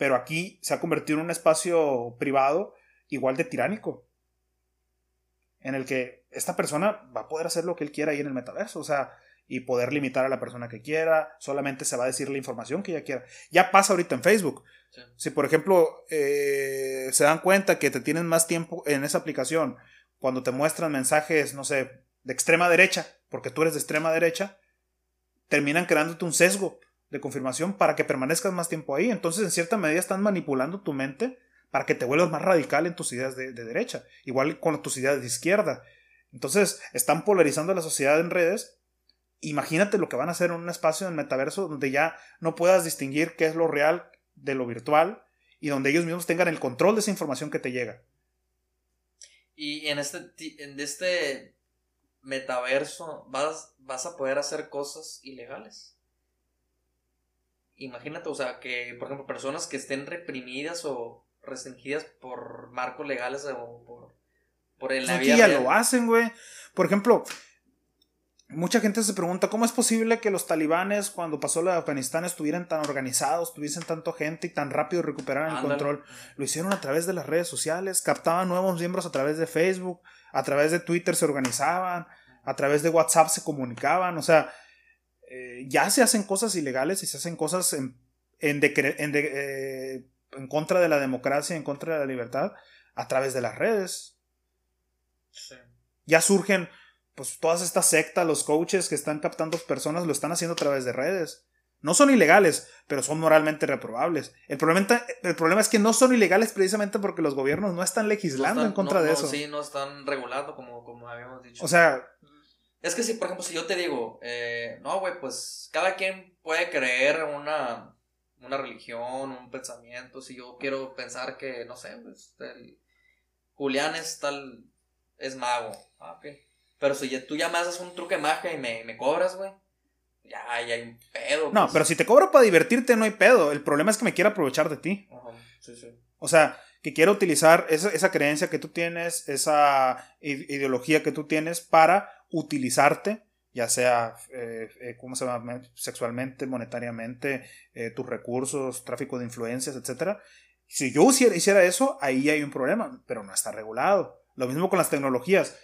Speaker 2: Pero aquí se ha convertido en un espacio privado igual de tiránico, en el que esta persona va a poder hacer lo que él quiera ahí en el metaverso, o sea, y poder limitar a la persona que quiera, solamente se va a decir la información que ella quiera. Ya pasa ahorita en Facebook. Si, por ejemplo, eh, se dan cuenta que te tienen más tiempo en esa aplicación, cuando te muestran mensajes, no sé, de extrema derecha, porque tú eres de extrema derecha, terminan creándote un sesgo de confirmación para que permanezcas más tiempo ahí. Entonces, en cierta medida, están manipulando tu mente para que te vuelvas más radical en tus ideas de, de derecha, igual con tus ideas de izquierda. Entonces, están polarizando la sociedad en redes. Imagínate lo que van a hacer en un espacio en metaverso donde ya no puedas distinguir qué es lo real de lo virtual y donde ellos mismos tengan el control de esa información que te llega.
Speaker 1: Y en este, en este metaverso vas, vas a poder hacer cosas ilegales. Imagínate, o sea, que, por ejemplo, personas que estén reprimidas o restringidas por marcos legales o por, por el
Speaker 2: vida. ya lo hacen, güey. Por ejemplo, mucha gente se pregunta cómo es posible que los talibanes cuando pasó la de Afganistán estuvieran tan organizados, tuviesen tanto gente y tan rápido recuperaran el control. Lo hicieron a través de las redes sociales, captaban nuevos miembros a través de Facebook, a través de Twitter se organizaban, a través de WhatsApp se comunicaban, o sea, eh, ya se hacen cosas ilegales y se hacen cosas en, en, eh, en, contra de la democracia, en contra de la libertad, a través de las redes. Ya surgen, pues todas estas sectas, los coaches que están captando personas lo están haciendo a través de redes. No son ilegales, pero son moralmente reprobables. El problema, el problema es que no son ilegales precisamente porque los gobiernos no están legislando en contra de eso.
Speaker 1: Sí, no están regulando como, como habíamos dicho.
Speaker 2: O sea,
Speaker 1: es que si, por ejemplo, si yo te digo, eh, no, güey, pues cada quien puede creer una, una religión, un pensamiento. Si yo quiero pensar que, no sé, pues, Julián es tal, es mago. Ah, ok. Pero si tú ya me haces un truque de magia y me, me cobras, güey, ya, ya hay un pedo.
Speaker 2: No, pues. pero si te cobro para divertirte, no hay pedo. El problema es que me quiero aprovechar de ti.
Speaker 1: Ajá, sí, sí.
Speaker 2: O sea, que quiero utilizar esa, esa creencia que tú tienes, esa ideología que tú tienes para utilizarte, ya sea, eh, eh, ¿cómo se llama? Sexualmente, monetariamente, eh, tus recursos, tráfico de influencias, etc. Si yo hiciera, eso, ahí hay un problema, pero no está regulado. Lo mismo con las tecnologías.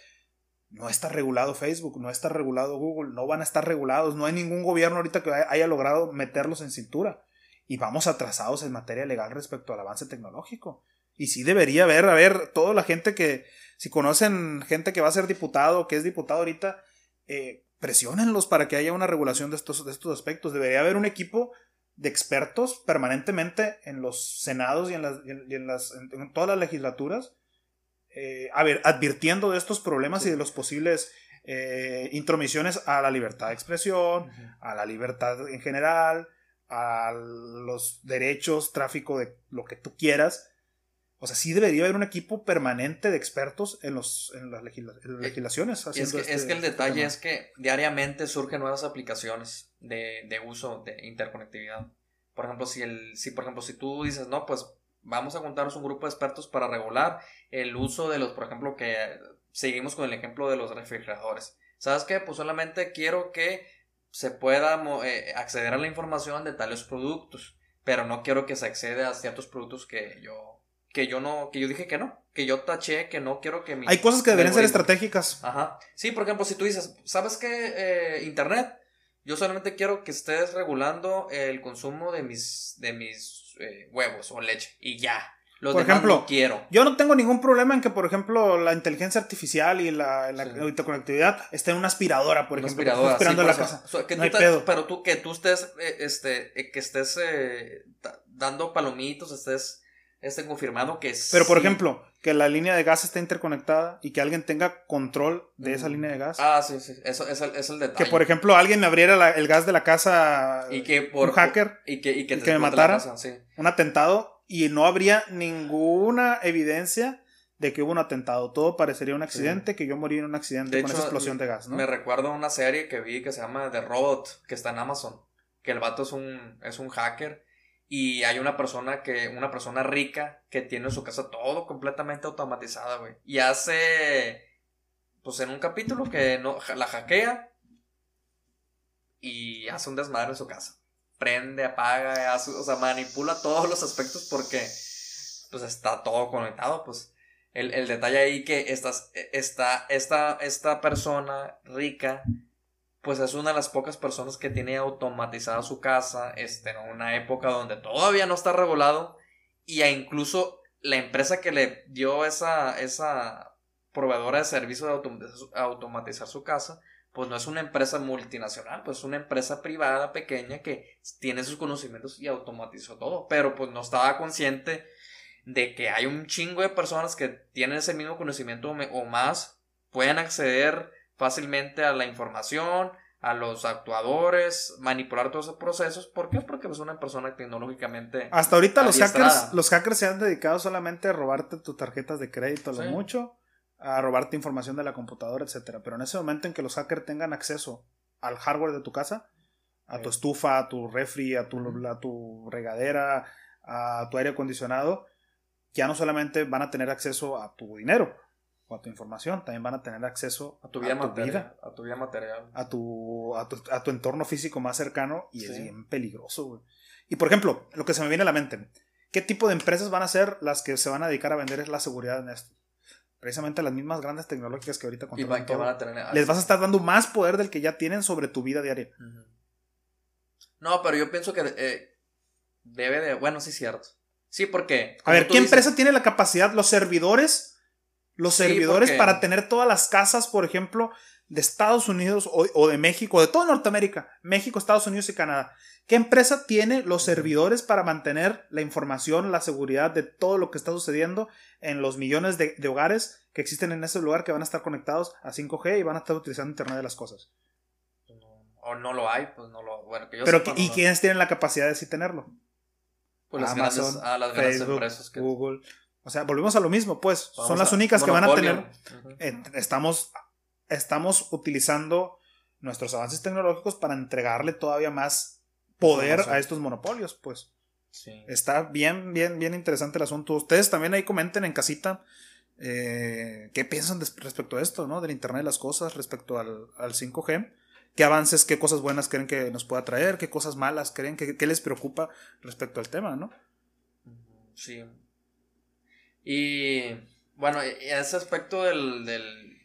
Speaker 2: No está regulado Facebook, no está regulado Google, no van a estar regulados. No hay ningún gobierno ahorita que haya logrado meterlos en cintura. Y vamos atrasados en materia legal respecto al avance tecnológico. Y sí debería haber, a ver, toda la gente que, si conocen gente que va a ser diputado, que es diputado ahorita, eh, presionenlos para que haya una regulación de estos, de estos aspectos. Debería haber un equipo de expertos permanentemente en los senados y en, las, en, las, en todas las legislaturas, eh, a ver, advirtiendo de estos problemas y de los posibles eh, intromisiones a la libertad de expresión, a la libertad en general, a los derechos, tráfico de lo que tú quieras, o sea, sí debería haber un equipo permanente de expertos en, los, en las, eh, legislaciones.
Speaker 1: Es que, es este que, el detalle es que diariamente surgen nuevas aplicaciones de, de, uso de interconectividad. Por ejemplo, si, el, si, por ejemplo, si tú dices, no, pues vamos a juntarnos un grupo de expertos para regular el uso de los, por ejemplo, que seguimos con el ejemplo de los refrigeradores. ¿Sabes qué? Pues solamente quiero que se pueda eh, acceder a la información de tales productos, pero no quiero que se acceda a ciertos productos que yo que yo no, que yo dije que no, que yo taché, que no quiero que mi...
Speaker 2: Hay cosas que deberían ser estratégicas.
Speaker 1: Ajá. Sí, por ejemplo, si tú dices, ¿sabes qué? Eh, Internet, yo solamente quiero que estés regulando el consumo de mis, de mis eh, huevos o leche y ya. Los por ejemplo, quiero.
Speaker 2: Yo no tengo ningún problema en que, por ejemplo, la inteligencia artificial y la, interconectividad esté en una aspiradora, por ejemplo. Aspiradora, la casa.
Speaker 1: Pero tú, que tú estés, eh, este, que estés dando palomitos, estés esté confirmado que
Speaker 2: es. Pero por ejemplo, que la línea de gas esté interconectada y que alguien tenga control de esa línea de gas.
Speaker 1: Ah, sí, sí, eso es el, detalle.
Speaker 2: Que por ejemplo alguien me abriera el gas de la casa.
Speaker 1: Y que por.
Speaker 2: Un hacker.
Speaker 1: Y que, y que,
Speaker 2: me matara. Un atentado y no habría ninguna evidencia de que hubo un atentado. Todo parecería un accidente, que yo morí en un accidente con esa explosión de gas, ¿no?
Speaker 1: Me recuerdo una serie que vi que se llama The Robot, que está en Amazon. Que el vato es un, es un hacker y hay una persona que, una persona rica que tiene su casa todo completamente automatizada, güey. Y hace, pues en un capítulo que no, la hackea y hace un desmadre en su casa. Prende, apaga, hace, o sea, manipula todos los aspectos porque, pues está todo conectado, pues. El, el detalle ahí que esta, esta, esta persona rica pues es una de las pocas personas que tiene automatizada su casa este, en una época donde todavía no está regulado y incluso la empresa que le dio esa, esa proveedora de servicio de automatizar su casa, pues no es una empresa multinacional, pues es una empresa privada pequeña que tiene sus conocimientos y automatizó todo, pero pues no estaba consciente de que hay un chingo de personas que tienen ese mismo conocimiento o más, pueden acceder fácilmente a la información, a los actuadores, manipular todos esos procesos. ¿Por qué? Porque es una persona tecnológicamente.
Speaker 2: Hasta ahorita los hackers, los hackers se han dedicado solamente a robarte tus tarjetas de crédito, lo mucho, a robarte información de la computadora, etcétera. Pero en ese momento en que los hackers tengan acceso al hardware de tu casa, a tu estufa, a tu refri, a tu, a tu regadera, a tu aire acondicionado, ya no solamente van a tener acceso a tu dinero, o a tu información, también van a tener acceso
Speaker 1: a tu vida, material, a tu vida material,
Speaker 2: a tu, a tu, entorno físico más cercano y es bien peligroso. Y por ejemplo, lo que se me viene a la mente, ¿qué tipo de empresas van a ser las que se van a dedicar a vender la seguridad en esto? Precisamente las mismas grandes tecnológicas que ahorita
Speaker 1: controlan todo. Van a tener,
Speaker 2: Les vas a estar dando más poder del que ya tienen sobre tu vida diaria.
Speaker 1: No, pero yo pienso que eh, debe de, bueno, sí es cierto. Sí, porque...
Speaker 2: A ver, ¿qué empresa tiene la capacidad? Los servidores los servidores para tener todas las casas, por ejemplo, de Estados Unidos o, de México, de toda Norteamérica, México, Estados Unidos y Canadá. ¿Qué empresa tiene los servidores para mantener la información, la seguridad de todo lo que está sucediendo en los millones de, hogares que existen en ese lugar que van a estar conectados a 5G y van a estar utilizando Internet de las cosas?
Speaker 1: O no lo hay, pues no lo. Bueno,
Speaker 2: Pero, ¿y quiénes tienen la capacidad de sí tenerlo?
Speaker 1: Pues las Amazon, a las grandes empresas
Speaker 2: que... Google. O sea, volvemos a lo mismo, pues. son las únicas que van a tener. Eh, estamos, estamos utilizando nuestros avances tecnológicos para entregarle todavía más poder a estos monopolios, pues. Está bien, bien, bien interesante el asunto. Ustedes también ahí comenten en casita eh, qué piensan respecto a esto, ¿no? Del Internet de las Cosas, respecto al, 5G. ¿Qué avances, qué cosas buenas creen que nos pueda traer? ¿Qué cosas malas creen? ¿Qué, qué les preocupa respecto al tema, ¿no?
Speaker 1: Sí, y bueno, en ese aspecto del, del...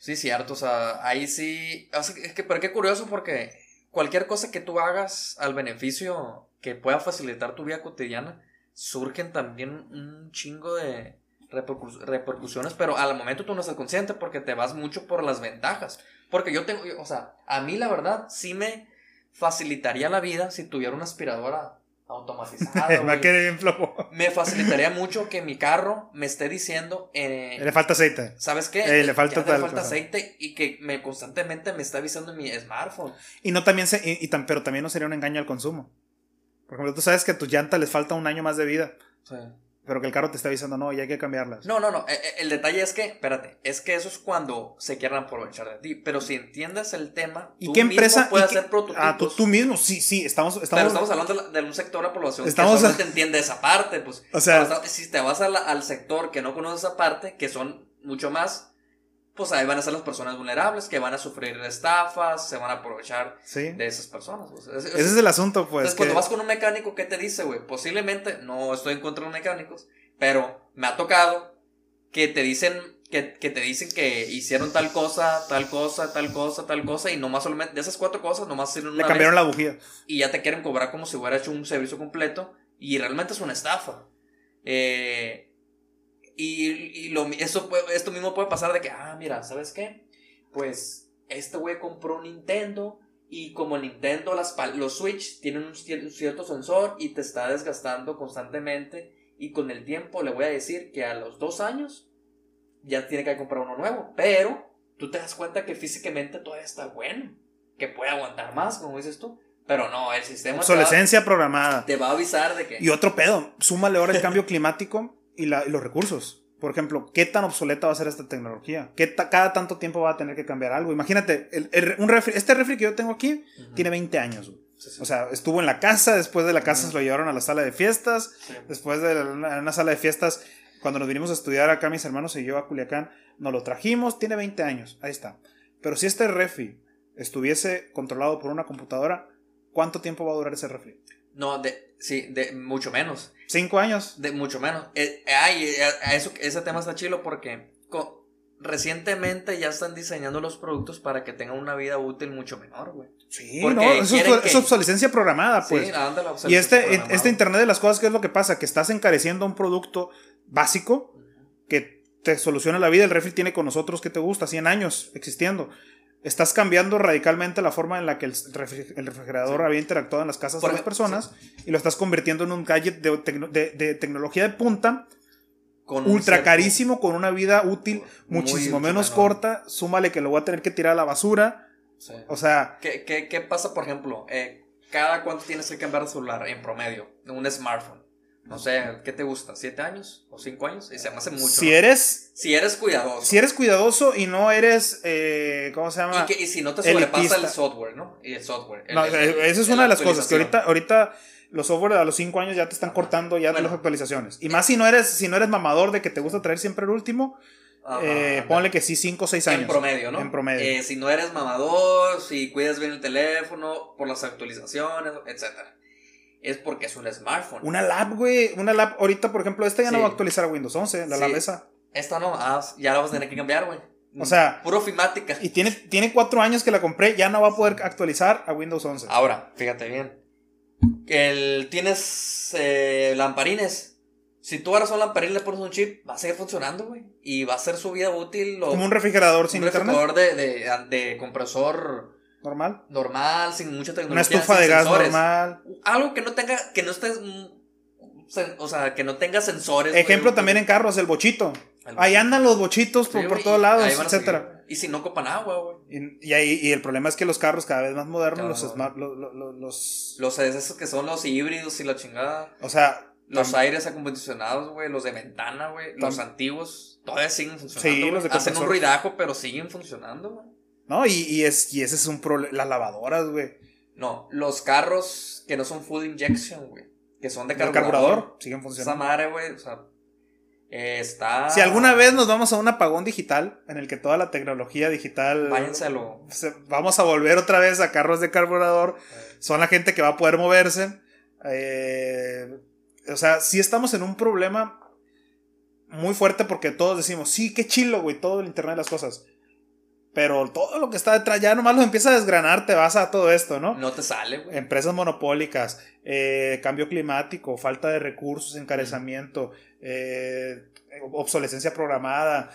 Speaker 1: Sí, cierto, o sea, ahí sí... es que, pero qué curioso porque cualquier cosa que tú hagas al beneficio que pueda facilitar tu vida cotidiana, surgen también un chingo de repercusiones, pero al momento tú no estás consciente porque te vas mucho por las ventajas. Porque yo tengo, o sea, a mí la verdad sí me facilitaría la vida si tuviera una aspiradora automatizado. [LAUGHS] me facilitaría mucho que mi carro me esté diciendo. Eh,
Speaker 2: le falta aceite.
Speaker 1: ¿Sabes qué?
Speaker 2: Eh, le falta,
Speaker 1: le falta aceite y que me constantemente me está avisando en mi smartphone.
Speaker 2: Y no también se, y, pero también no sería un engaño al consumo. Por ejemplo, tú sabes que a tu llanta les falta un año más de vida. Sí. Pero que el carro te está avisando, no, ya hay que cambiarlas.
Speaker 1: No, no, no. Eh, eh, el, detalle es que, espérate, es que eso es cuando se quieran aprovechar de ti. Pero si entiendes el tema,
Speaker 2: ¿y tú qué empresa mismo
Speaker 1: puedes hacer prototipos.
Speaker 2: Ah, tú, mismo, sí, sí, estamos. estamos
Speaker 1: pero estamos hablando de, un sector de la población estamos que solamente entiende esa parte. Pues, o sea, si te vas al sector que no conoce esa parte, que son mucho más pues ahí van a ser las personas vulnerables que van a sufrir estafas, se van a aprovechar de esas personas.
Speaker 2: Ese es el asunto, pues.
Speaker 1: Entonces, cuando vas con un mecánico, ¿qué te dice, güey? Posiblemente, no estoy en contra de los mecánicos, pero me ha tocado que te dicen que, que, te dicen que hicieron tal cosa, tal cosa, tal cosa, tal cosa, y nomás solamente de esas cuatro cosas, nomás hicieron
Speaker 2: una. Le cambiaron la bujía.
Speaker 1: Y ya te quieren cobrar como si hubiera hecho un servicio completo, y realmente es una estafa. Eh, y, lo, eso, esto mismo puede pasar de que, ah, mira, ¿sabes qué? Pues este güey compró un Nintendo y como Nintendo, las, los Switch tienen un cierto sensor y te está desgastando constantemente y con el tiempo le voy a decir que a los dos años ya tiene que comprar uno nuevo, pero tú te das cuenta que físicamente todavía está bueno, que puede aguantar más, como dices tú. Pero no, el sistema.
Speaker 2: Obsolescencia programada.
Speaker 1: Te va a avisar de que.
Speaker 2: Y otro pedo. Súmale ahora el [LAUGHS] cambio climático y, los recursos. Por ejemplo, ¿qué tan obsoleta va a ser esta tecnología? ¿Qué cada tanto tiempo va a tener que cambiar algo? Imagínate, un este refri que yo tengo aquí tiene 20 años. O sea, estuvo en la casa, después de la casa se lo llevaron a la sala de fiestas, después de una, sala de fiestas, cuando nos vinimos a estudiar acá mis hermanos y yo a Culiacán, nos lo trajimos, tiene 20 años, ahí está. Pero si este refri estuviese controlado por una computadora, ¿cuánto tiempo va a durar ese refri?
Speaker 1: No, de, sí, de mucho menos.
Speaker 2: ¿Cinco años?
Speaker 1: De mucho menos. Eh, ay, eh, eso, ese tema está chilo porque recientemente ya están diseñando los productos para que tengan una vida útil mucho menor, güey.
Speaker 2: Sí, no, eso es, obsolescencia programada, pues. Sí, la y este, este Internet de las cosas, ¿qué es lo que pasa? Que estás encareciendo un producto básico que te soluciona la vida. El refri tiene con nosotros, ¿qué te gusta? 100 años existiendo estás cambiando radicalmente la forma en la que el, refrigerador había interactuado en las casas de las personas y lo estás convirtiendo en un gadget de, tecnología de punta. ultra carísimo, con una vida útil muchísimo menos corta. Súmale que lo voy a tener que tirar a la basura. O sea.
Speaker 1: ¿Qué, qué, pasa, por ejemplo? Eh, ¿Cada cuánto tienes que cambiar de celular en promedio? Un smartphone. No sé, ¿qué te gusta? ¿Siete años o cinco años? Y se me hace mucho.
Speaker 2: Si eres.
Speaker 1: Si eres cuidadoso.
Speaker 2: Si eres cuidadoso y no eres. Eh, ¿Cómo se llama?
Speaker 1: Y, si no te sobrepasa el software, ¿no? Y el software.
Speaker 2: no, eh, esa es una de las cosas que ahorita, ahorita los software a los cinco años ya te están cortando ya las actualizaciones. Y más si no eres, si no eres mamador de que te gusta traer siempre el último. eh, ponle que sí, 5 o 6 años.
Speaker 1: En promedio, ¿no?
Speaker 2: En promedio.
Speaker 1: Eh, si no eres mamador, si cuidas bien el teléfono, por las actualizaciones, etcétera es porque es un smartphone.
Speaker 2: Una lab, güey. Una lab. Ahorita, por ejemplo, esta ya no va a actualizar a Windows 11, la lab esa.
Speaker 1: Esta no, ah, ya la vas a tener que cambiar, güey.
Speaker 2: O sea.
Speaker 1: Puro filmática.
Speaker 2: Y tiene, tiene cuatro años que la compré, ya no va a poder actualizar a Windows 11.
Speaker 1: Ahora, fíjate bien. El, tienes eh, lamparines. Si tú ahora un lamparines le pones un chip, va a seguir funcionando, güey. Y va a ser su vida útil.
Speaker 2: Como un refrigerador sin un
Speaker 1: refrigerador de, de, de compresor
Speaker 2: normal.
Speaker 1: Normal, sin mucha tecnología.
Speaker 2: Una estufa de gas normal.
Speaker 1: Algo que no tenga, que no estés, o sea, que no tenga sensores.
Speaker 2: Ejemplo también en carros, el bochito. Ahí andan los bochitos por, todos lados, etcétera.
Speaker 1: Y si no copan agua, güey.
Speaker 2: Y, ahí, y el problema es que los carros cada vez más modernos, los, smart, los, los,
Speaker 1: los, esos que son los híbridos y la chingada.
Speaker 2: O sea.
Speaker 1: Los aires acondicionados, güey, los de ventana, güey, los antiguos, todavía siguen funcionando. Sí, los de Hacen un ruidajo, pero siguen funcionando, güey.
Speaker 2: ¿No? Y, y, es, y ese es un problema. Las lavadoras, güey.
Speaker 1: No, los carros que no son full injection, güey. Que son de
Speaker 2: carburador. carburador siguen funcionando.
Speaker 1: Esa madre, güey. O sea, está.
Speaker 2: Si alguna vez nos vamos a un apagón digital en el que toda la tecnología digital.
Speaker 1: Váyenselo.
Speaker 2: Vamos a volver otra vez a carros de carburador. Son la gente que va a poder moverse. Eh, o sea, sí estamos en un problema muy fuerte porque todos decimos, sí, qué chilo, güey, todo el Internet de las cosas. Pero todo lo que está detrás ya nomás lo empieza a desgranar, te vas a todo esto, ¿no?
Speaker 1: No te sale, güey.
Speaker 2: Empresas monopólicas, eh, cambio climático, falta de recursos, encarecimiento, eh, obsolescencia programada,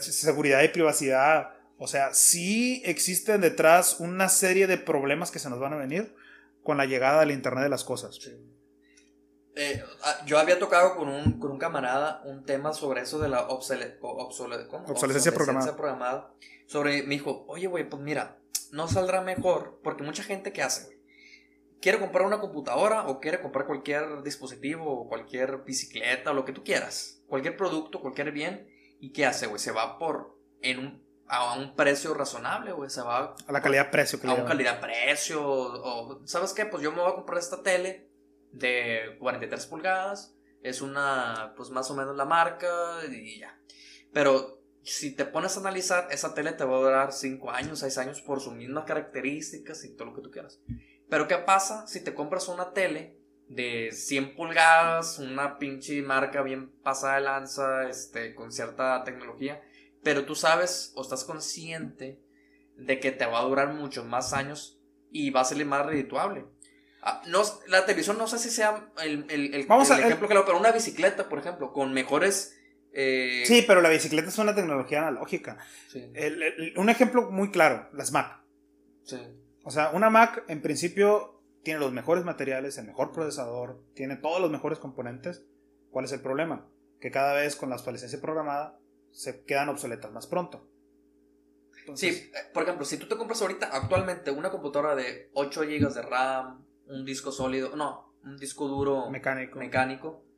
Speaker 2: seguridad y privacidad. O sea, sí existen detrás una serie de problemas que se nos van a venir con la llegada del Internet de las cosas.
Speaker 1: Eh, ah, yo había tocado con un, con un camarada un tema sobre eso de la obsolescencia, programada. sobre, me dijo, oye, güey, pues mira, no saldrá mejor, porque mucha gente que hace, güey, quiere comprar una computadora o quiere comprar cualquier dispositivo o cualquier bicicleta o lo que tú quieras, cualquier producto, cualquier bien, y ¿qué hace, güey? Se va por, en un, a un precio razonable, güey, se va...
Speaker 2: A la calidad-precio.
Speaker 1: A una calidad-precio, o, ¿sabes qué? Pues yo me voy a comprar esta tele de 43 pulgadas, es una, pues más o menos la marca y ya. Pero si te pones a analizar, esa tele te va a durar 5 años, 6 años por sus mismas características y todo lo que tú quieras. Pero ¿qué pasa si te compras una tele de 100 pulgadas, una pinche marca bien pasada de lanza, este, con cierta tecnología, pero tú sabes o estás consciente de que te va a durar muchos más años y va a ser más redituable? Ah, no, la televisión no sé si sea el, el, el, Vamos a, ejemplo que lo, pero una bicicleta, por ejemplo, con mejores
Speaker 2: eh, sí, pero la bicicleta es una tecnología analógica. un ejemplo muy claro, las Mac. O sea, una Mac en principio tiene los mejores materiales, el mejor procesador, tiene todos los mejores componentes. ¿Cuál es el problema? Que cada vez con la obsolescencia programada se quedan obsoletas más pronto.
Speaker 1: Sí, eh, por ejemplo, si tú te compras ahorita actualmente una computadora de 8 GB de RAM, un disco sólido, no, un disco duro
Speaker 2: mecánico,
Speaker 1: mecánico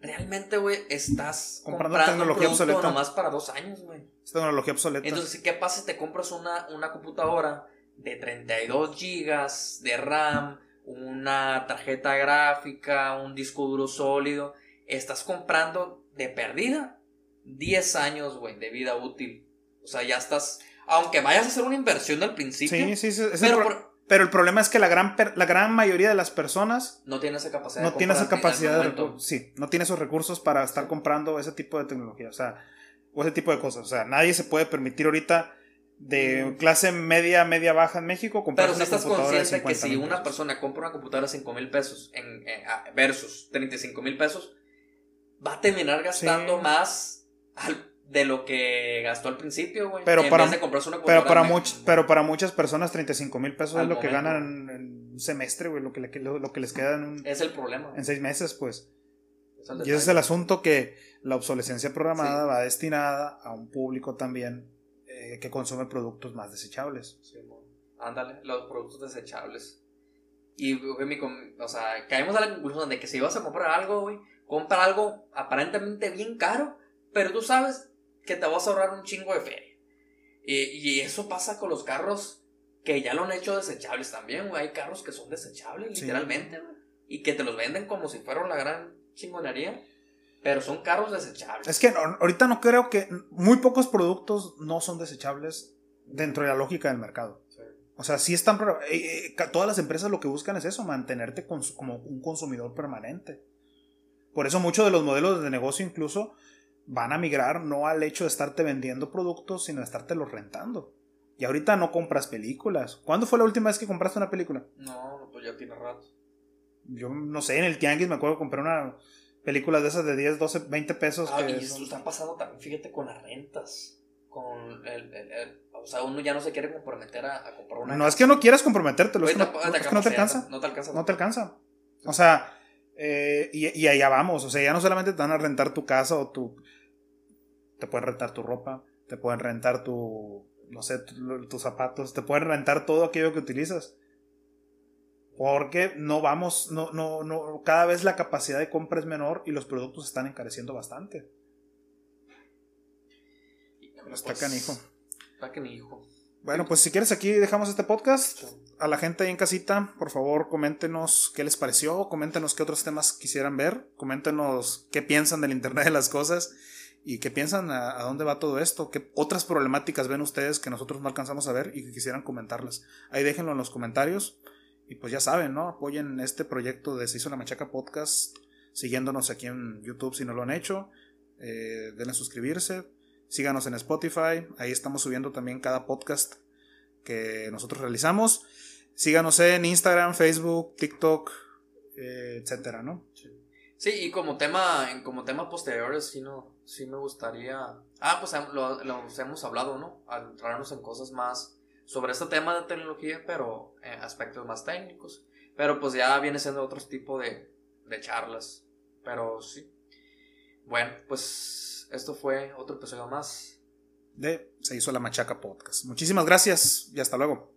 Speaker 1: realmente, güey, estás comprando, tecnología un obsoleta. nomás para dos años, güey.
Speaker 2: Es tecnología obsoleta.
Speaker 1: Entonces, ¿qué pasa si te compras una, una computadora de 32 gigas de RAM, una tarjeta gráfica, un disco duro sólido? Estás comprando de perdida 10 años, güey, de vida útil. O sea, ya estás... Aunque vayas a hacer una inversión al principio.
Speaker 2: Sí, sí, sí. Pero, pero el problema es que la gran, la gran mayoría de las personas
Speaker 1: no tiene esa capacidad.
Speaker 2: No tiene esa capacidad de sí, no tiene esos recursos para estar comprando ese tipo de tecnología, o sea, o ese tipo de cosas. O sea, nadie se puede permitir ahorita de mm. clase media, media baja en México
Speaker 1: comprar Pero una si estás consciente que si una persona compra una computadora de 5 mil pesos en, eh, versus 35 mil pesos, va a terminar gastando más al de lo que gastó al principio, güey.
Speaker 2: Pero para, pero, para much- pero para muchas personas 35 mil pesos
Speaker 1: Al
Speaker 2: es lo que ganan en un semestre, güey, lo que, le- lo, lo que les queda en, un-
Speaker 1: Es el problema.
Speaker 2: en seis meses, pues.
Speaker 1: Es
Speaker 2: Y ese es el asunto que la obsolescencia programada
Speaker 1: Sí.
Speaker 2: va destinada a un público también eh, que consume productos más desechables.
Speaker 1: Sí, mo. Ándale, los productos desechables. Y, güey, mi o sea, caemos a la conclusión de que si vas a comprar algo, güey, compra algo aparentemente bien caro, pero tú sabes que te vas a ahorrar un chingo de feria. Y, y eso pasa con los carros que ya lo han hecho desechables también, güey. Hay carros que son desechables,
Speaker 2: Sí.
Speaker 1: literalmente, güey. Y que te los venden como si fueran la gran chingonería. Pero son carros desechables.
Speaker 2: Es que no- ahorita no creo que muy pocos productos no son desechables dentro de la lógica del mercado.
Speaker 1: Sí.
Speaker 2: O sea, sí están. eh, eh, todas las empresas lo que buscan es eso, mantenerte como un consumidor permanente. Por eso muchos de los modelos de negocio incluso van a migrar no al hecho de estarte vendiendo productos, sino de estarte los rentando. Y ahorita no compras películas. ¿Cuándo fue la última vez que compraste una película?
Speaker 1: No, pues ya tiene rato.
Speaker 2: Yo no sé, en el Tianguis me acuerdo que compré una película de esas de 10, 12, 20 pesos.
Speaker 1: Ah,
Speaker 2: que
Speaker 1: y
Speaker 2: son-
Speaker 1: eso está pasando también, fíjate, con las rentas. Con el, el- el- o sea, uno ya no se quiere comprometer a, a comprar una
Speaker 2: No es que no quieras comprometértelo, es que no,
Speaker 1: tampoco
Speaker 2: es que no te alcanza.
Speaker 1: No te alcanza.
Speaker 2: No te alcanza. O sea, eh, y, y allá vamos. O sea, ya no solamente te van a rentar tu casa o tu. Te pueden rentar tu ropa, te pueden rentar tu. No sé, tu- tus zapatos, te pueden rentar todo aquello que utilizas. Porque no vamos, no, no, no, cada vez la capacidad de compra es menor y los productos están encareciendo bastante.
Speaker 1: Híjole,
Speaker 2: Está
Speaker 1: pues,
Speaker 2: canijo.
Speaker 1: Está canijo.
Speaker 2: Bueno, pues si quieres aquí dejamos este podcast. A la gente ahí en casita, por favor, coméntenos qué les pareció, coméntenos qué otros temas quisieran ver, coméntenos qué piensan del Internet de las cosas y qué piensan a, dónde va todo esto, qué otras problemáticas ven ustedes que nosotros no alcanzamos a ver y que quisieran comentarlas. Ahí déjenlo en los comentarios y pues ya saben, ¿no? Apoyen este proyecto de Se hizo la Machaca Podcast, siguiéndonos aquí en YouTube si no lo han hecho, eh, denle suscribirse, síganos en Spotify, ahí estamos subiendo también cada podcast que nosotros realizamos. Síganos en Instagram, Facebook, TikTok, eh, etcétera, ¿no?
Speaker 1: Sí, y como tema, como tema posteriores, sí, no, sí me gustaría. Ah, pues lo, hemos hablado, ¿no? Adentrarnos en cosas más sobre este tema de tecnología, pero en aspectos más técnicos. Pero pues ya viene siendo otro tipo de, de charlas. Pero sí. Bueno, pues esto fue otro episodio más.
Speaker 2: De Se hizo la Machaca Podcast. Muchísimas gracias y hasta luego.